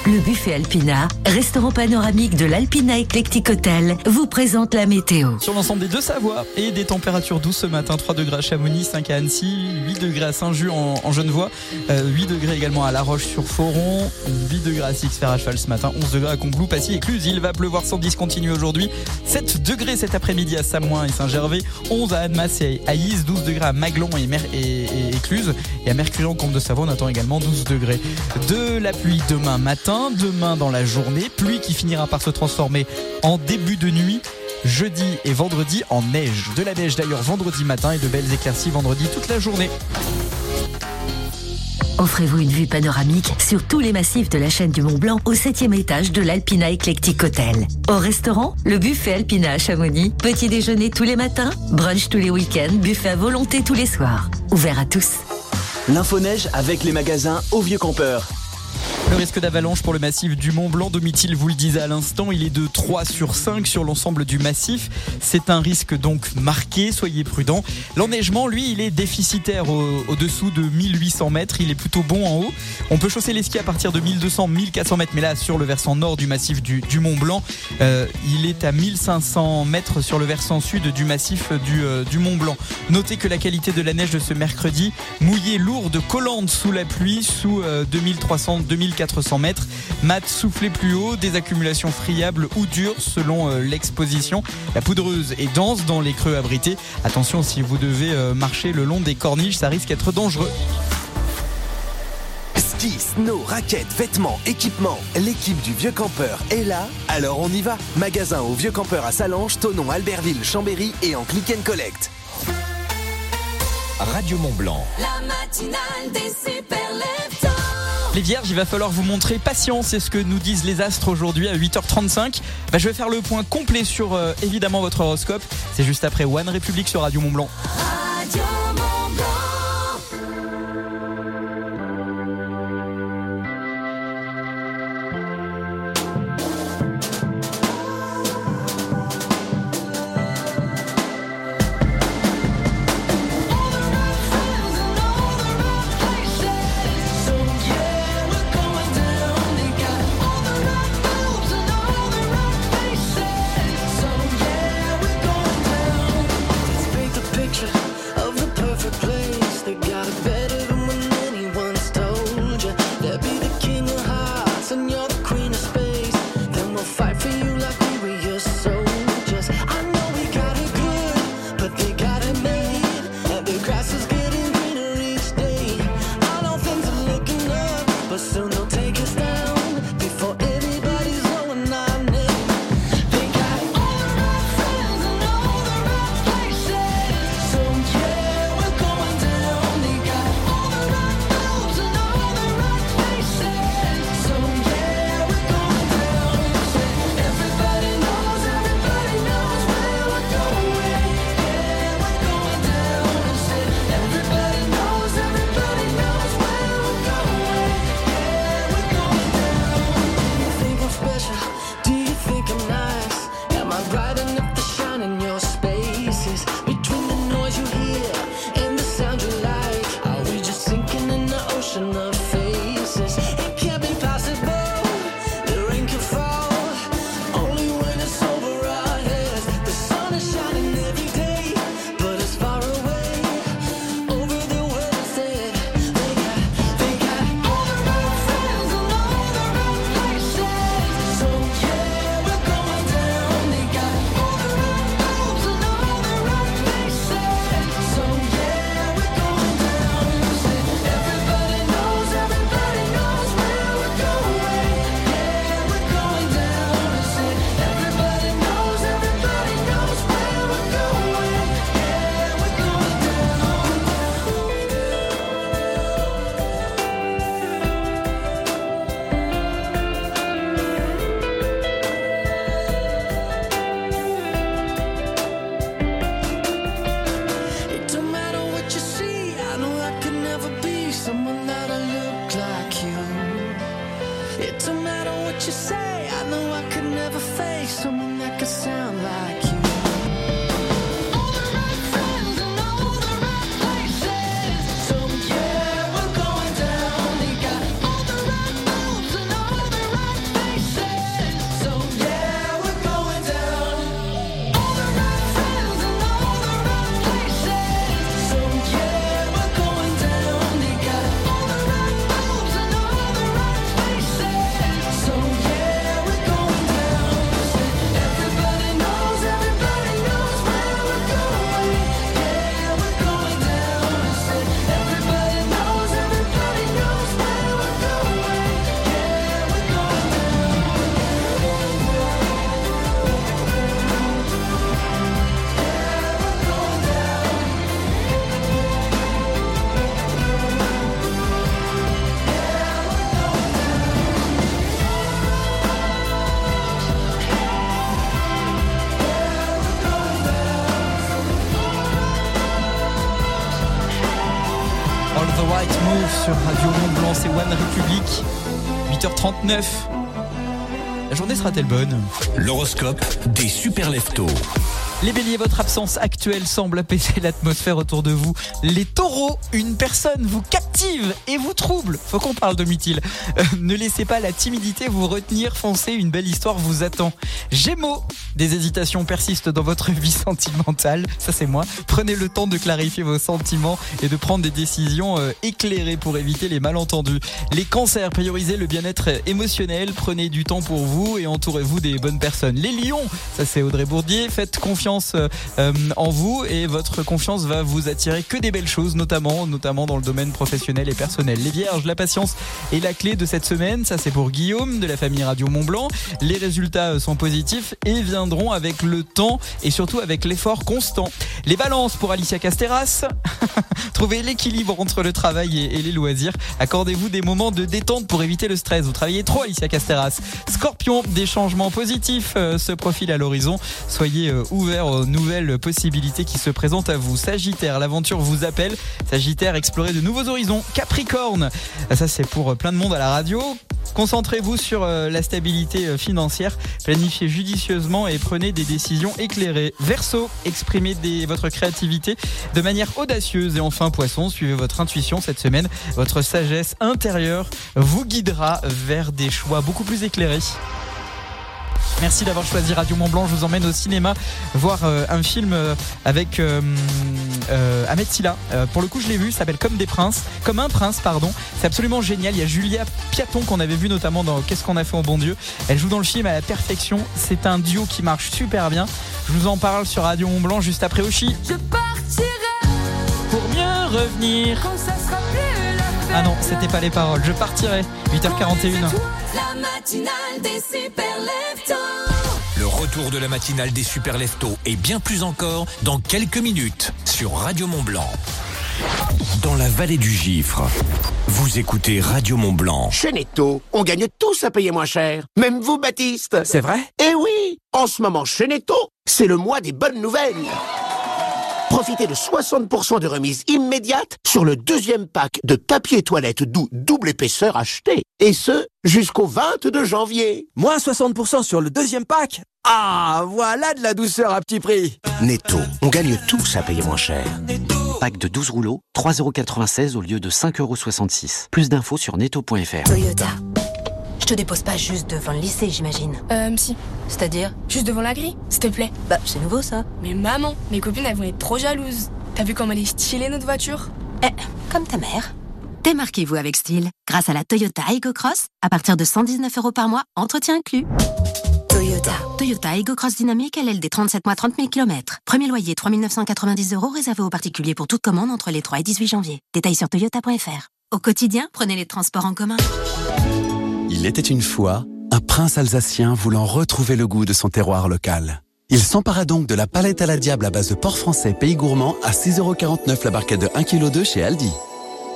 Le buffet Alpina, restaurant panoramique de l'Alpina Eclectic Hotel, vous présente la météo. Sur l'ensemble des deux Savoies et des températures douces ce matin, 3 degrés à Chamonix, 5 à Annecy, 8 degrés à Saint-Just en, en Genevois, euh, 8 degrés également à La Roche-sur-Foron, 8 degrés à Six-Fer à ce matin, 11 degrés à Combloux, Passy et. Il va pleuvoir sans discontinuer aujourd'hui, 7 degrés cet après-midi à Samoin et Saint-Gervais, 11 à Annemasse et à Is, 12 degrés à Maglon et, Mer et, et, à Mercurion, Comte de Savoie, on attend également 12 degrés. De la pluie demain matin, demain dans la journée, pluie qui finira par se transformer en début de nuit jeudi et vendredi en neige. De la neige d'ailleurs vendredi matin et de belles éclaircies vendredi toute la journée. Offrez-vous une vue panoramique sur tous les massifs de la chaîne du Mont Blanc au 7 étage de l'Alpina Eclectic Hotel. Au restaurant, le buffet Alpina à Chamonix. Petit déjeuner tous les matins, brunch tous les week-ends, buffet à volonté tous les soirs. Ouvert à tous. L'info neige avec les magasins Au Vieux Campeur. Le risque d'avalanche pour le massif du Mont Blanc, Domitil vous le disait à l'instant, il est de 3 sur 5 sur l'ensemble du massif. C'est un risque donc marqué, soyez prudents. L'enneigement, lui, il est déficitaire au- au-dessous de 1800 mètres, il est plutôt bon en haut. On peut chausser les skis à partir de 1200-1400 mètres, mais là sur le versant nord du massif du, Mont Blanc, euh, il est à 1500 mètres sur le versant sud du massif du, euh, du Mont Blanc. Notez que la qualité de la neige de ce mercredi, mouillée, lourde, collante sous la pluie, sous euh, 2300-2400 mètres. Mat soufflé plus haut, des accumulations friables ou dures selon euh, l'exposition. La poudreuse est dense dans les creux abrités. Attention si vous devez euh, marcher le long des corniches, ça risque d'être dangereux. Ski snow, raquettes, vêtements, équipements. L'équipe du Vieux Campeur est là, alors on y va. Magasin au Vieux Campeur à Salange, Tonon, Albertville, Chambéry et en click and collect. Radio Mont Blanc. La matinale des super leftos. Les vierges, il va falloir vous montrer patience, c'est ce que nous disent les astres aujourd'hui à 8h35. Bah, je vais faire le point complet sur euh, évidemment votre horoscope. C'est juste après One République sur Radio. Radio Mont Blanc. 8h39. La journée sera-t-elle bonne L'horoscope des super leftos. Les béliers, votre absence actuelle semble apaiser l'atmosphère autour de vous. Les taureaux, une personne vous captive et vous trouble. Faut qu'on parle de Mithil. Euh, ne laissez pas la timidité vous retenir, foncez, une belle histoire vous attend. Gémeaux, des hésitations persistent dans votre vie sentimentale. Ça c'est moi. Prenez le temps de clarifier vos sentiments et de prendre des décisions euh, éclairées pour éviter les malentendus. Les cancers, priorisez le bien-être émotionnel. Prenez du temps pour vous et entourez-vous des bonnes personnes. Les lions, ça c'est Audrey Bourdier. Faites confiance euh, en vous et votre confiance va vous attirer que des belles choses, notamment, notamment dans le domaine professionnel et personnel. Les vierges, la patience est la clé de cette semaine. Ça, c'est pour Guillaume de la famille Radio Mont Blanc. Les résultats euh, sont positifs et viendront avec le temps et surtout avec l'effort constant. Les balances pour Alicia Casteras. Trouvez l'équilibre entre le travail et, les loisirs. Accordez-vous des moments de détente pour éviter le stress. Vous travaillez trop, Alicia Casteras. Scorpion, des changements positifs euh, se profilent à l'horizon. Soyez euh, ouverts aux nouvelles possibilités qui se présentent à vous. Sagittaire, l'aventure vous appelle. Sagittaire, explorez de nouveaux horizons. Capricorne, ça c'est pour euh, plein de monde à la radio. Concentrez-vous sur la stabilité financière, planifiez judicieusement et prenez des décisions éclairées. Verseau, exprimez votre créativité de manière audacieuse. Et enfin, Poisson, suivez votre intuition cette semaine. Votre sagesse intérieure vous guidera vers des choix beaucoup plus éclairés. Merci d'avoir choisi Radio Mont Blanc. Je vous emmène au cinéma voir euh, un film euh, avec euh, euh, Ahmed Silla. Pour le coup, je l'ai vu. Ça s'appelle Comme des princes, comme un prince, pardon. C'est absolument génial. Il y a Julia Piaton qu'on avait vu notamment dans Qu'est-ce qu'on a fait au bon Dieu. Elle joue dans le film à la perfection. C'est un duo qui marche super bien. Je vous en parle sur Radio Mont Blanc juste après Oshi. Je partirai Pour mieux revenir. quand ça sera plus. Ah non, c'était pas les paroles. Je partirai. 8h41. La matinale des super leftos. Le retour de la matinale des super leftos et bien plus encore dans quelques minutes sur Radio Mont Blanc. Dans la vallée du Gifre, vous écoutez Radio Mont Blanc. Chez Netto, on gagne tous à payer moins cher. Même vous, Baptiste. C'est vrai? Eh oui En ce moment, chez Netto, c'est le mois des bonnes nouvelles. Profitez de 60% de remise immédiate sur le deuxième pack de papier toilette doux double épaisseur acheté. Et ce, jusqu'au 22 janvier. Moins 60% sur le deuxième pack Ah, voilà de la douceur à petit prix Netto, on gagne tous à payer moins cher. Pack de 12 rouleaux, 3,96€ au lieu de 5,66€. Plus d'infos sur netto.fr. Toyota. Je te dépose pas juste devant le lycée, j'imagine. Euh, si. C'est-à-dire Juste devant la grille, s'il te plaît. Bah, c'est nouveau ça. Mais maman, mes copines, elles vont être trop jalouses. T'as vu comme elle est stylée, notre voiture? Eh, comme ta mère. Démarquez-vous avec style grâce à la Toyota Aygo Cross à partir de 119 euros par mois, entretien inclus. Toyota. Toyota Aygo Cross Dynamique LLD 37 mois 30 000 km. Premier loyer 3 990 euros réservé aux particuliers pour toute commande entre les 3 et 18 janvier. Détails sur toyota.fr. Au quotidien, prenez les transports en commun. Il était une fois un prince alsacien voulant retrouver le goût de son terroir local. Il s'empara donc de la palette à la diable à base de porc français pays gourmand à 6,49€ la barquette de 1,2 kg chez Aldi.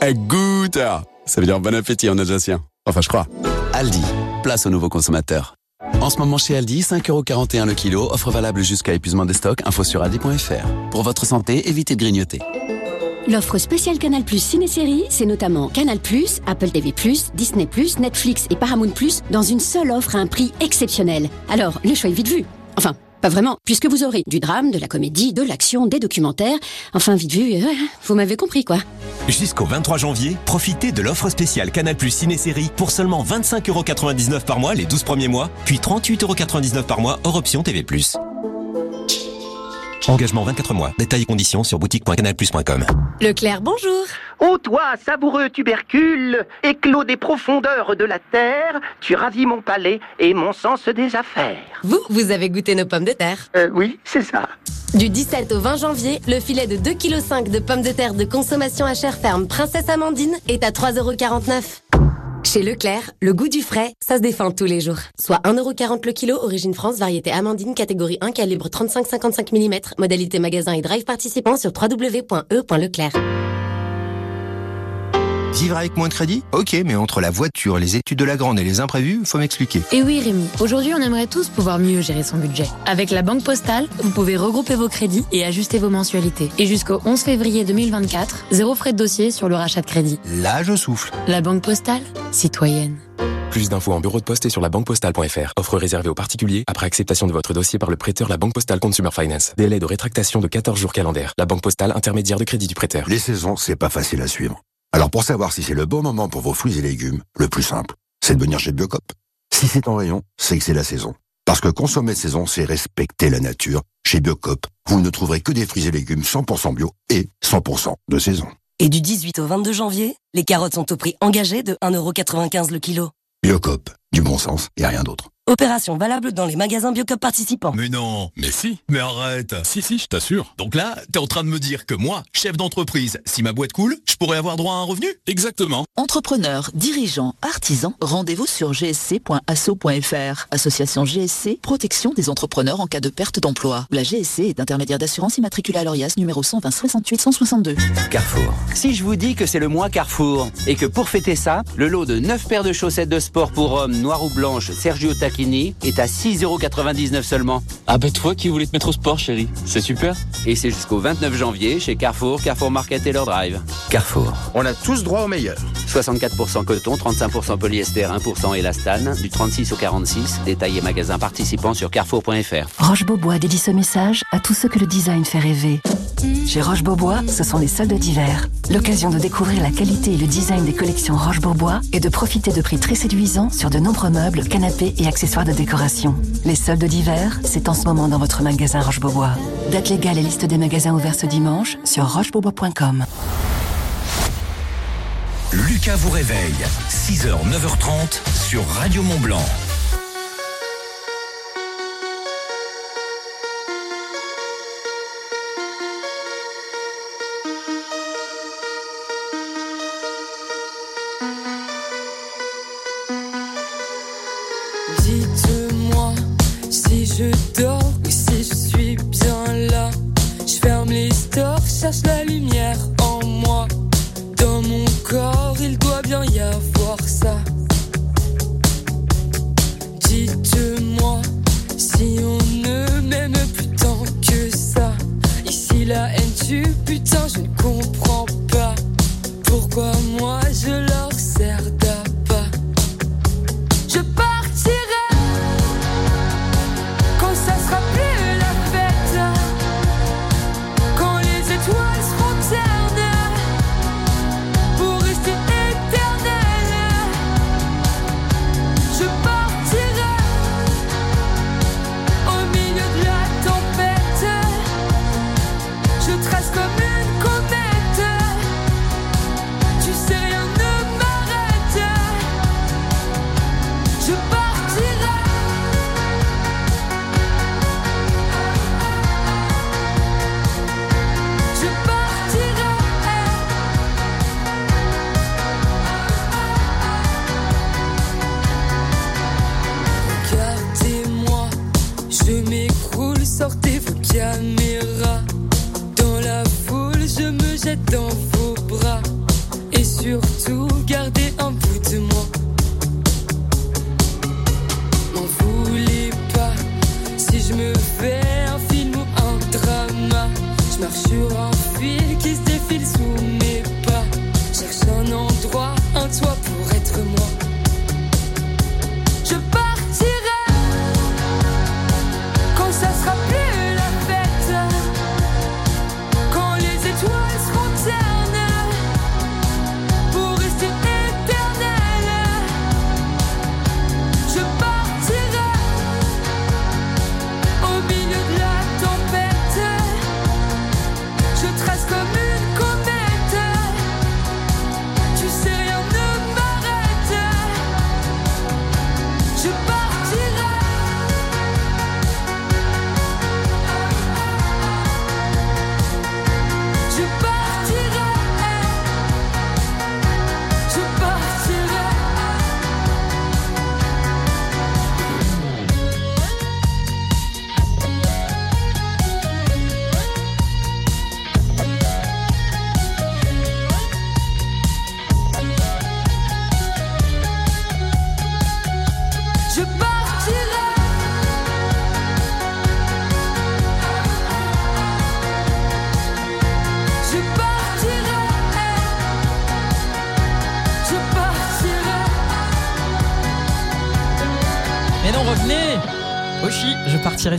Écoute Ça veut dire bon appétit en alsacien. Enfin, je crois. Aldi, place aux nouveaux consommateurs. En ce moment chez Aldi, 5,41€ le kilo, offre valable jusqu'à épuisement des stocks, info sur aldi.fr. Pour votre santé, évitez de grignoter. L'offre spéciale Canal Plus Ciné-Série, c'est notamment Canal Plus, Apple TV Plus, Disney Plus, Netflix et Paramount Plus dans une seule offre à un prix exceptionnel. Alors, le choix est vite vu. Enfin, pas vraiment, puisque vous aurez du drame, de la comédie, de l'action, des documentaires. Enfin, vite vu, euh, vous m'avez compris quoi. Jusqu'au 23 janvier, profitez de l'offre spéciale Canal Plus Ciné-Série pour seulement 25,99€ par mois les 12 premiers mois, puis 38,99€ par mois hors option TV+. Engagement 24 mois. Détails et conditions sur boutique.canalplus.com. Leclerc, bonjour. Ô toi, savoureux tubercule, éclos des profondeurs de la terre, tu ravis mon palais et mon sens des affaires. Vous, vous avez goûté nos pommes de terre Euh, oui, c'est ça. Du 17 au 20 janvier, le filet de 2,5 kg de pommes de terre de consommation à chair ferme Princesse Amandine est à 3,49€. Chez Leclerc, le goût du frais, ça se défend tous les jours. Soit 1,40€ le kilo, origine France, variété Amandine, catégorie 1, calibre 35-55 mm, modalité magasin et drive participant sur www.e.leclerc. Vivre avec moins de crédit Ok, mais entre la voiture, les études de la grande et les imprévus, faut m'expliquer. Et oui Rémi, aujourd'hui on aimerait tous pouvoir mieux gérer son budget. Avec la Banque Postale, vous pouvez regrouper vos crédits et ajuster vos mensualités. Et jusqu'au 11 février 2024, zéro frais de dossier sur le rachat de crédit. Là, je souffle. La Banque Postale, citoyenne. Plus d'infos en bureau de poste et sur la banquepostale.fr. Offre réservée aux particuliers après acceptation de votre dossier par le prêteur La Banque Postale Consumer Finance. Délai de rétractation de 14 jours calendaires. La Banque Postale intermédiaire de crédit du prêteur. Les saisons, c'est pas facile à suivre. Alors pour savoir si c'est le bon moment pour vos fruits et légumes, le plus simple, c'est de venir chez Biocop. Si c'est en rayon, c'est que c'est la saison. Parce que consommer saison, c'est respecter la nature. Chez Biocop, vous ne trouverez que des fruits et légumes 100% bio et 100% de saison. Et du 18 au 22 janvier, les carottes sont au prix engagé de 1,95€ le kilo. Biocop, du bon sens et rien d'autre. Opération valable dans les magasins Biocop participants. Mais non, mais si, mais arrête. Si, si, je t'assure. Donc là, t'es en train de me dire que moi, chef d'entreprise, si ma boîte coule, je pourrais avoir droit à un revenu? Exactement. Entrepreneurs, dirigeants, artisans, rendez-vous sur gsc.asso.fr. Association GSC, protection des entrepreneurs en cas de perte d'emploi. La GSC est intermédiaire d'assurance immatriculée à l'ORIAS numéro 120 68 162. Carrefour. Si je vous dis que c'est le mois Carrefour et que pour fêter ça, le lot de 9 paires de chaussettes de sport pour hommes noires ou blanches Sergio Est à 6,99€ seulement. Ah bah toi qui voulais te mettre au sport chérie, c'est super. Et c'est jusqu'au 29 janvier chez Carrefour, Carrefour Market et leur drive. Carrefour. On a tous droit au meilleur. 64% coton, 35% polyester, 1% élastane, du 36 au 46, détail et magasin participants sur carrefour.fr. Roche-Beaubois dédie ce message à tous ceux que le design fait rêver. Chez Roche-Beaubois, ce sont les soldes d'hiver. L'occasion de découvrir la qualité et le design des collections Roche-Beaubois et de profiter de prix très séduisants sur de nombreux meubles, canapés et accessoires de décoration. Les soldes d'hiver, c'est en ce moment dans votre magasin Roche-Beaubois. Date légale et liste des magasins ouverts ce dimanche sur rochebeaubois.com. Lucas vous réveille. 6h, 9h30 sur Radio Mont Blanc. Je me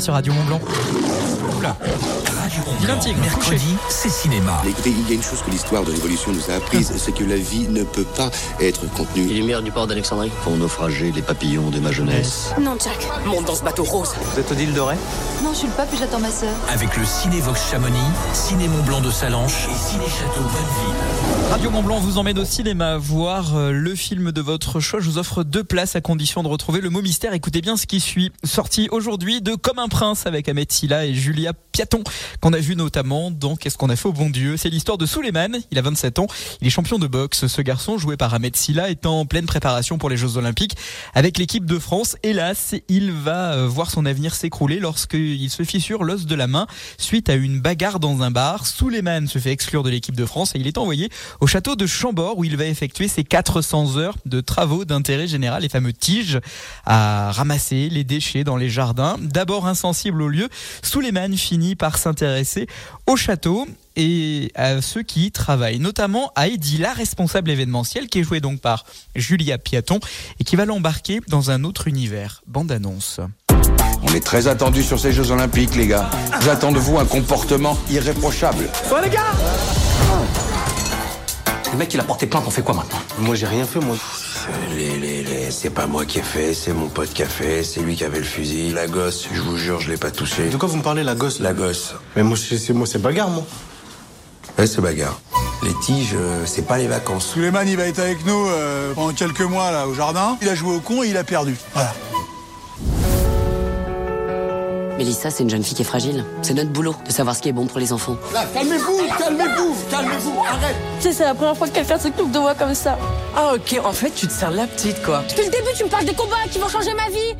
sur Radio Mont c'est cinéma. Mais écoutez, il y a une chose que l'histoire de l'évolution nous a apprise, c'est que la vie ne peut pas être contenue. Les lumières du port d'Alexandrie Pour naufrager les papillons de ma jeunesse. Non, Jack. Monte dans ce bateau rose. Vous êtes Odile Doré Non, je suis le pape et j'attends ma sœur. Avec le Cinévox Chamonix, Ciné Mont Blanc de Salanches et Ciné Château Bonneville. Radio Mont Blanc vous emmène au cinéma voir euh, le film de votre choix. Je vous offre deux places à condition de retrouver le mot mystère. Écoutez bien ce qui suit. Sorti aujourd'hui de Comme un prince avec Ahmed Silla et Julia Piaton, qu'on a vu notamment dans Qu'est-ce qu'on a bon Dieu. C'est l'histoire de Suleiman. Il a 27 ans. Il est champion de boxe. Ce garçon, joué par Ahmed Silla, est en pleine préparation pour les Jeux Olympiques avec l'équipe de France. Hélas, il va euh, voir son avenir s'écrouler lorsqu'il se fissure l'os de la main suite à une bagarre dans un bar. Suleiman se fait exclure de l'équipe de France et il est envoyé au château de Chambord où il va effectuer ses 400 heures de travaux d'intérêt général, les fameux tiges, à ramasser les déchets dans les jardins. D'abord insensible au lieu, Suleiman finit par s'intéresser au château et à ceux qui y travaillent, notamment à Eddie, la responsable événementielle, qui est jouée donc par Julia Piaton et qui va l'embarquer dans un autre univers. Bande annonce. On est très attendu sur ces Jeux Olympiques, les gars. J'attends de vous un comportement irréprochable. Ouais, les gars? Le mec, il a porté plainte, on fait quoi maintenant? Moi, j'ai rien fait, moi. Les, les, les, c'est pas moi qui ai fait, c'est mon pote qui a fait, c'est lui qui avait le fusil. La gosse, je vous jure, je l'ai pas touché. De quoi vous me parlez, la gosse? La gosse. Mais moi, c'est moi, c'est bagarre, moi. Ouais, c'est bagarre. Les tiges, euh, c'est pas les vacances. Suleiman, il va être avec nous euh, pendant quelques mois là au jardin. Il a joué au con et il a perdu. Voilà. Mélissa, c'est une jeune fille qui est fragile. C'est notre boulot de savoir ce qui est bon pour les enfants. Là, calmez-vous, calmez-vous, calmez-vous, arrête. Tu sais, c'est la première fois que quelqu'un s'occupe de moi comme ça. Ah ok, en fait tu te sers la petite quoi. Depuis le début, tu me parles des combats qui vont changer ma vie.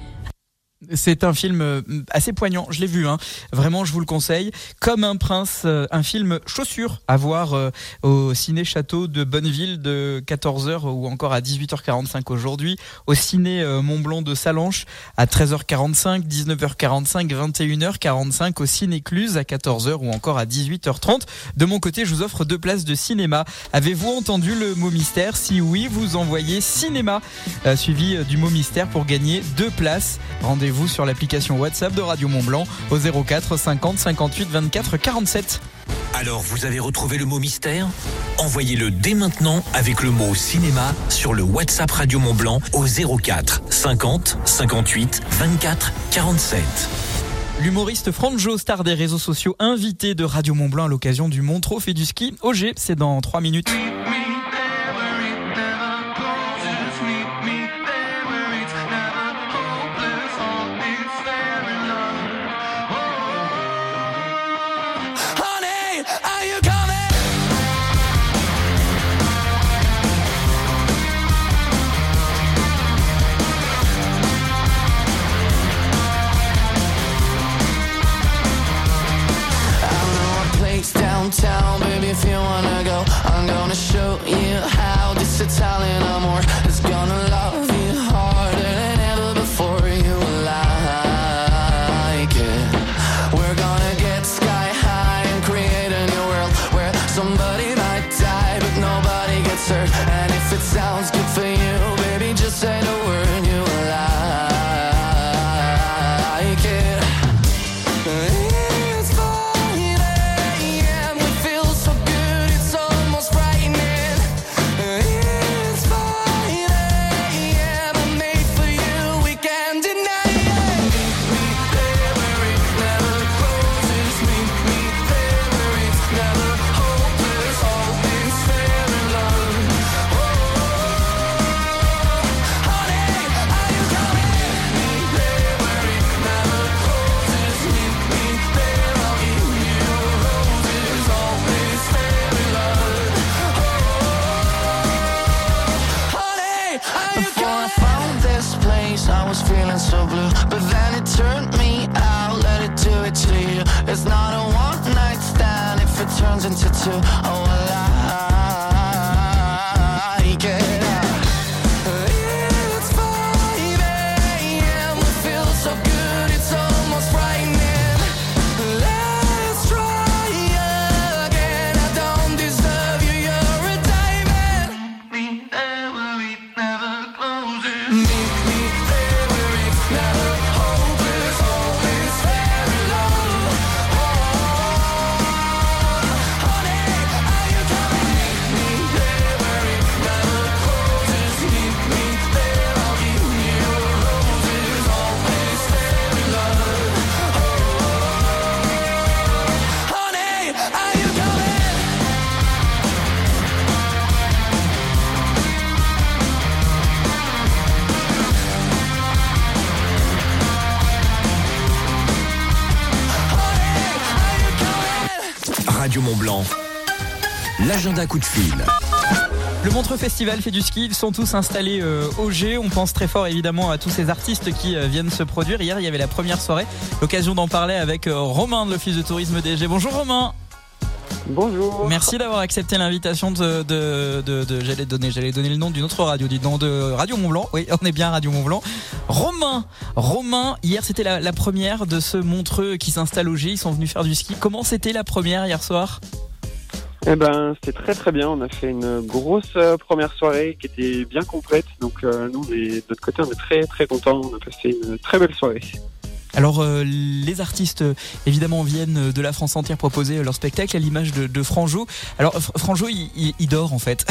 C'est un film euh, assez poignant, je l'ai vu, hein. vraiment je vous le conseille. Comme un prince, euh, un film chaussure à voir euh, au ciné château de Bonneville de 14h ou encore à 18h45 aujourd'hui, au ciné Montblanc de Salanches à 13h45, 19h45, 21h45, au ciné Cluse à 14h ou encore à 18h30. De mon côté, je vous offre deux places de cinéma. Avez-vous entendu le mot mystère? Si oui, vous envoyez cinéma suivi du mot mystère pour gagner deux places. Rendez-vous sur l'application WhatsApp de Radio Mont Blanc au 04 50 58 24 47. Alors, vous avez retrouvé le mot mystère? Envoyez-le dès maintenant avec le mot cinéma sur le WhatsApp Radio Mont Blanc au 04 50 58 24 47. L'humoriste Franjo, star des réseaux sociaux, invité de Radio Mont Blanc à l'occasion du Montreux fait du ski au G. C'est dans 3 minutes. If you wanna L'agenda coup de fil. Le Montreux Festival fait du ski, ils sont tous installés euh, au G. On pense très fort évidemment à tous ces artistes qui euh, viennent se produire. Hier, il y avait la première soirée. L'occasion d'en parler avec euh, Romain de l'Office de tourisme des G. Bonjour Romain. Bonjour. Merci d'avoir accepté l'invitation de, de, de, de- j'allais donner, j'allais donner le nom d'une autre radio, dis donc de Radio Mont Blanc. Oui, on est bien à Radio Mont Blanc. Romain, Romain, hier c'était la, la première de ce Montreux qui s'installe au G. Ils sont venus faire du ski. Comment c'était la première hier soir? Eh ben, c'était très très bien. On a fait une grosse euh, première soirée qui était bien complète. Donc euh, nous, on de notre côté, on est très très contents. On a passé une très belle soirée. Alors euh, les artistes euh, évidemment viennent de la France entière proposer euh, leur spectacle à l'image de, de Franjo. Alors Fr- Franjo il, dort en fait.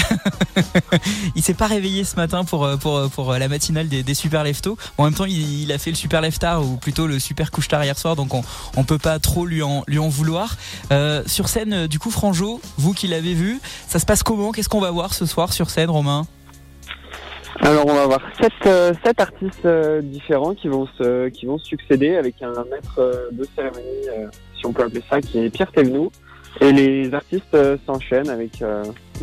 il s'est pas réveillé ce matin pour pour pour la matinale des, super leftos. En même temps il, a fait le super leftard ou plutôt le super couche tard hier soir donc on on peut pas trop lui en lui en vouloir. Sur scène du coup Franjo, vous qui l'avez vu, ça se passe comment? Qu'est-ce qu'on va voir ce soir sur scène Romain? Alors, on va avoir sept, euh, sept artistes euh, différents qui vont se qui vont succéder avec un maître euh, de cérémonie, si on peut appeler ça, qui est Pierre Thévenoud. Et les artistes s'enchaînent avec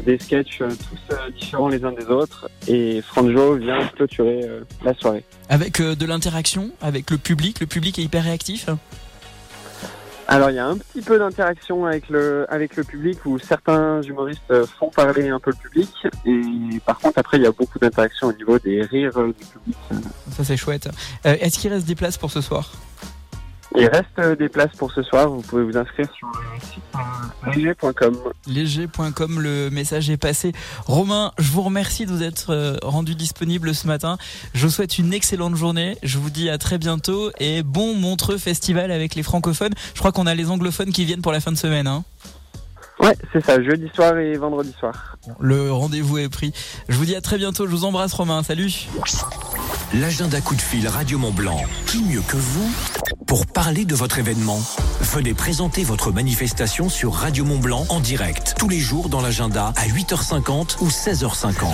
des sketchs tous différents les uns des autres. Et Franjo vient clôturer la soirée. Avec de l'interaction avec le public, le public est hyper réactif? Alors il y a un petit peu d'interaction avec le avec le public où certains humoristes euh, font parler un peu le public et par contre après il y a beaucoup d'interaction au niveau des rires euh, du public. Ça c'est chouette. Euh, Est-ce qu'il reste des places pour ce soir? Il reste euh, des places pour ce soir, vous pouvez vous inscrire sur le site euh, léger.com. léger.com, le message est passé. Romain, je vous remercie de vous être euh, rendu disponible ce matin. Je vous souhaite une excellente journée. Je vous dis à très bientôt et bon Montreux Festival avec les francophones. Je crois qu'on a les anglophones qui viennent pour la fin de semaine. Hein. Ouais, c'est ça, jeudi soir et vendredi soir. Le rendez-vous est pris. Je vous dis à très bientôt. Je vous embrasse Romain. Salut. L'agenda coup de fil Radio Mont Blanc. Qui mieux que vous pour parler de votre événement Venez présenter votre manifestation sur Radio Mont Blanc en direct tous les jours dans l'agenda à 8h50 ou 16h50.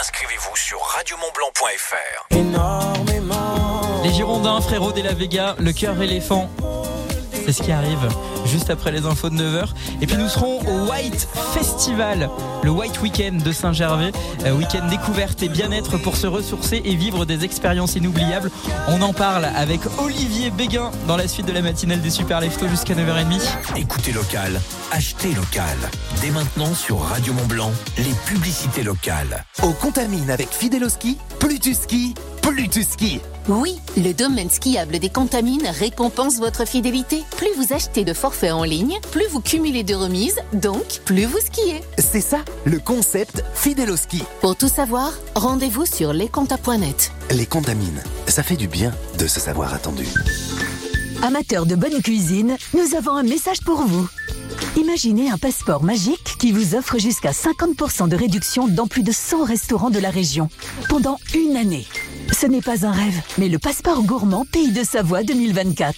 Inscrivez-vous sur radiomontblanc.fr. Les Girondins, frérot de la Vega, le cœur éléphant. C'est ce qui arrive juste après les infos de 9h. Et puis nous serons au White Festival, le White Weekend de Saint-Gervais. Euh, week-end découverte et bien-être pour se ressourcer et vivre des expériences inoubliables. On en parle avec Olivier Béguin dans la suite de la matinale des Super Leftos jusqu'à 9h30. Écoutez local, achetez local. Dès maintenant sur Radio Mont Blanc, les publicités locales. Au Contamine avec Fideloski, plus tu skis, plus tu skis. Oui, le domaine skiable des Contamines récompense votre fidélité. Plus vous achetez de forfaits en ligne, plus vous cumulez de remises, donc plus vous skiez. C'est ça, le concept Fideloski. Pour tout savoir, rendez-vous sur lescontas.net. Les Contamines, ça fait du bien de se savoir attendu. Amateurs de bonne cuisine, nous avons un message pour vous. Imaginez un passeport magique qui vous offre jusqu'à 50% de réduction dans plus de 100 restaurants de la région pendant une année. Ce n'est pas un rêve, mais le passeport gourmand Pays de Savoie 2024.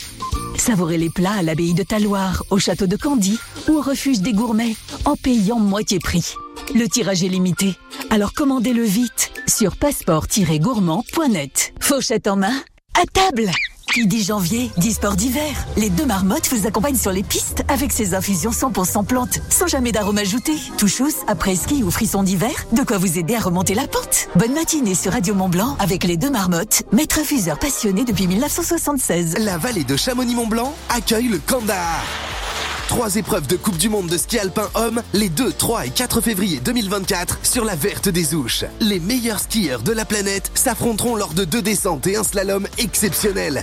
Savourez les plats à l'abbaye de Taloir, au château de Candy ou au refuge des gourmets en payant moitié prix. Le tirage est limité, alors commandez-le vite sur passeport-gourmand.net. Fauchette en main, à table dit janvier, dit sport d'hiver. Les deux marmottes vous accompagnent sur les pistes avec ces infusions 100% plantes, sans jamais d'arôme ajouté. Touchous, après ski ou frisson d'hiver, de quoi vous aider à remonter la pente. Bonne matinée sur Radio Mont Blanc avec les deux marmottes, maître infuseur passionné depuis 1976. La vallée de Chamonix-Mont-Blanc accueille le Kandahar. Trois épreuves de Coupe du Monde de ski alpin homme les 2, 3 et 4 février 2024 sur la Verte des Ouches. Les meilleurs skieurs de la planète s'affronteront lors de deux descentes et un slalom exceptionnel.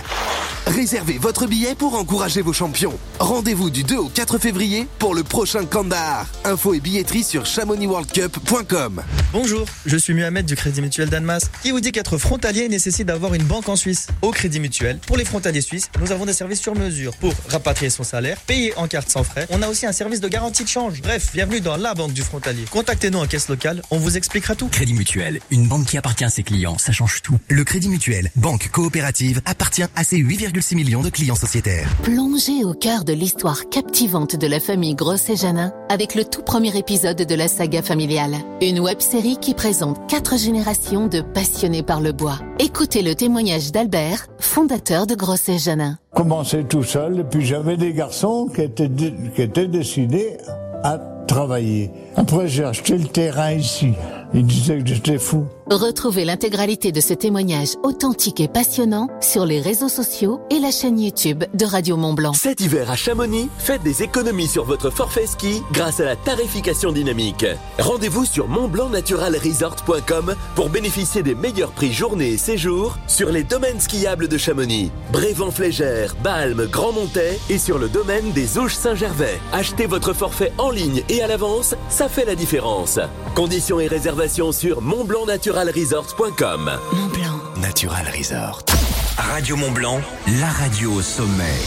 Réservez votre billet pour encourager vos champions. Rendez-vous du 2 au 4 février pour le prochain Kandahar. Info et billetterie sur chamonixworldcup.com. Bonjour, je suis Mohamed du Crédit Mutuel d'Annemasse qui vous dit qu'être frontalier nécessite d'avoir une banque en Suisse. Au Crédit Mutuel, pour les frontaliers suisses, nous avons des services sur mesure pour rapatrier son salaire, payer en carte sans frais. On a aussi un service de garantie de change. Bref, bienvenue dans la banque du frontalier. Contactez-nous en caisse locale, on vous expliquera tout. Crédit Mutuel, une banque qui appartient à ses clients, ça change tout. Le Crédit Mutuel, banque coopérative, appartient à ses 8,6 millions de clients sociétaires. Plongez au cœur de l'histoire captivante de la famille Gross et Janin avec le tout premier épisode de la saga familiale. Une web série qui présente quatre générations de passionnés par le bois. Écoutez le témoignage d'Albert, fondateur de Grosset Janin. Commençais tout seul et puis j'avais des garçons qui étaient, qui étaient décidés à travailler. Après j'ai acheté le terrain ici. Ils disaient que j'étais fou. Retrouvez l'intégralité de ce témoignage authentique et passionnant sur les réseaux sociaux et la chaîne YouTube de Radio Mont Blanc. Cet hiver à Chamonix, faites des économies sur votre forfait ski grâce à la tarification dynamique. Rendez-vous sur montblancnaturalresort.com pour bénéficier des meilleurs prix journée et séjour sur les domaines skiables de Chamonix. Brévent-Flégère, Balme, Grand Montais et sur le domaine des Ouches Saint-Gervais. Achetez votre forfait en ligne et à l'avance, ça fait la différence. Conditions et réservations sur montblancnaturalresort.com. Mont Blanc. Natural Resort. Radio Mont Blanc, la radio au sommet.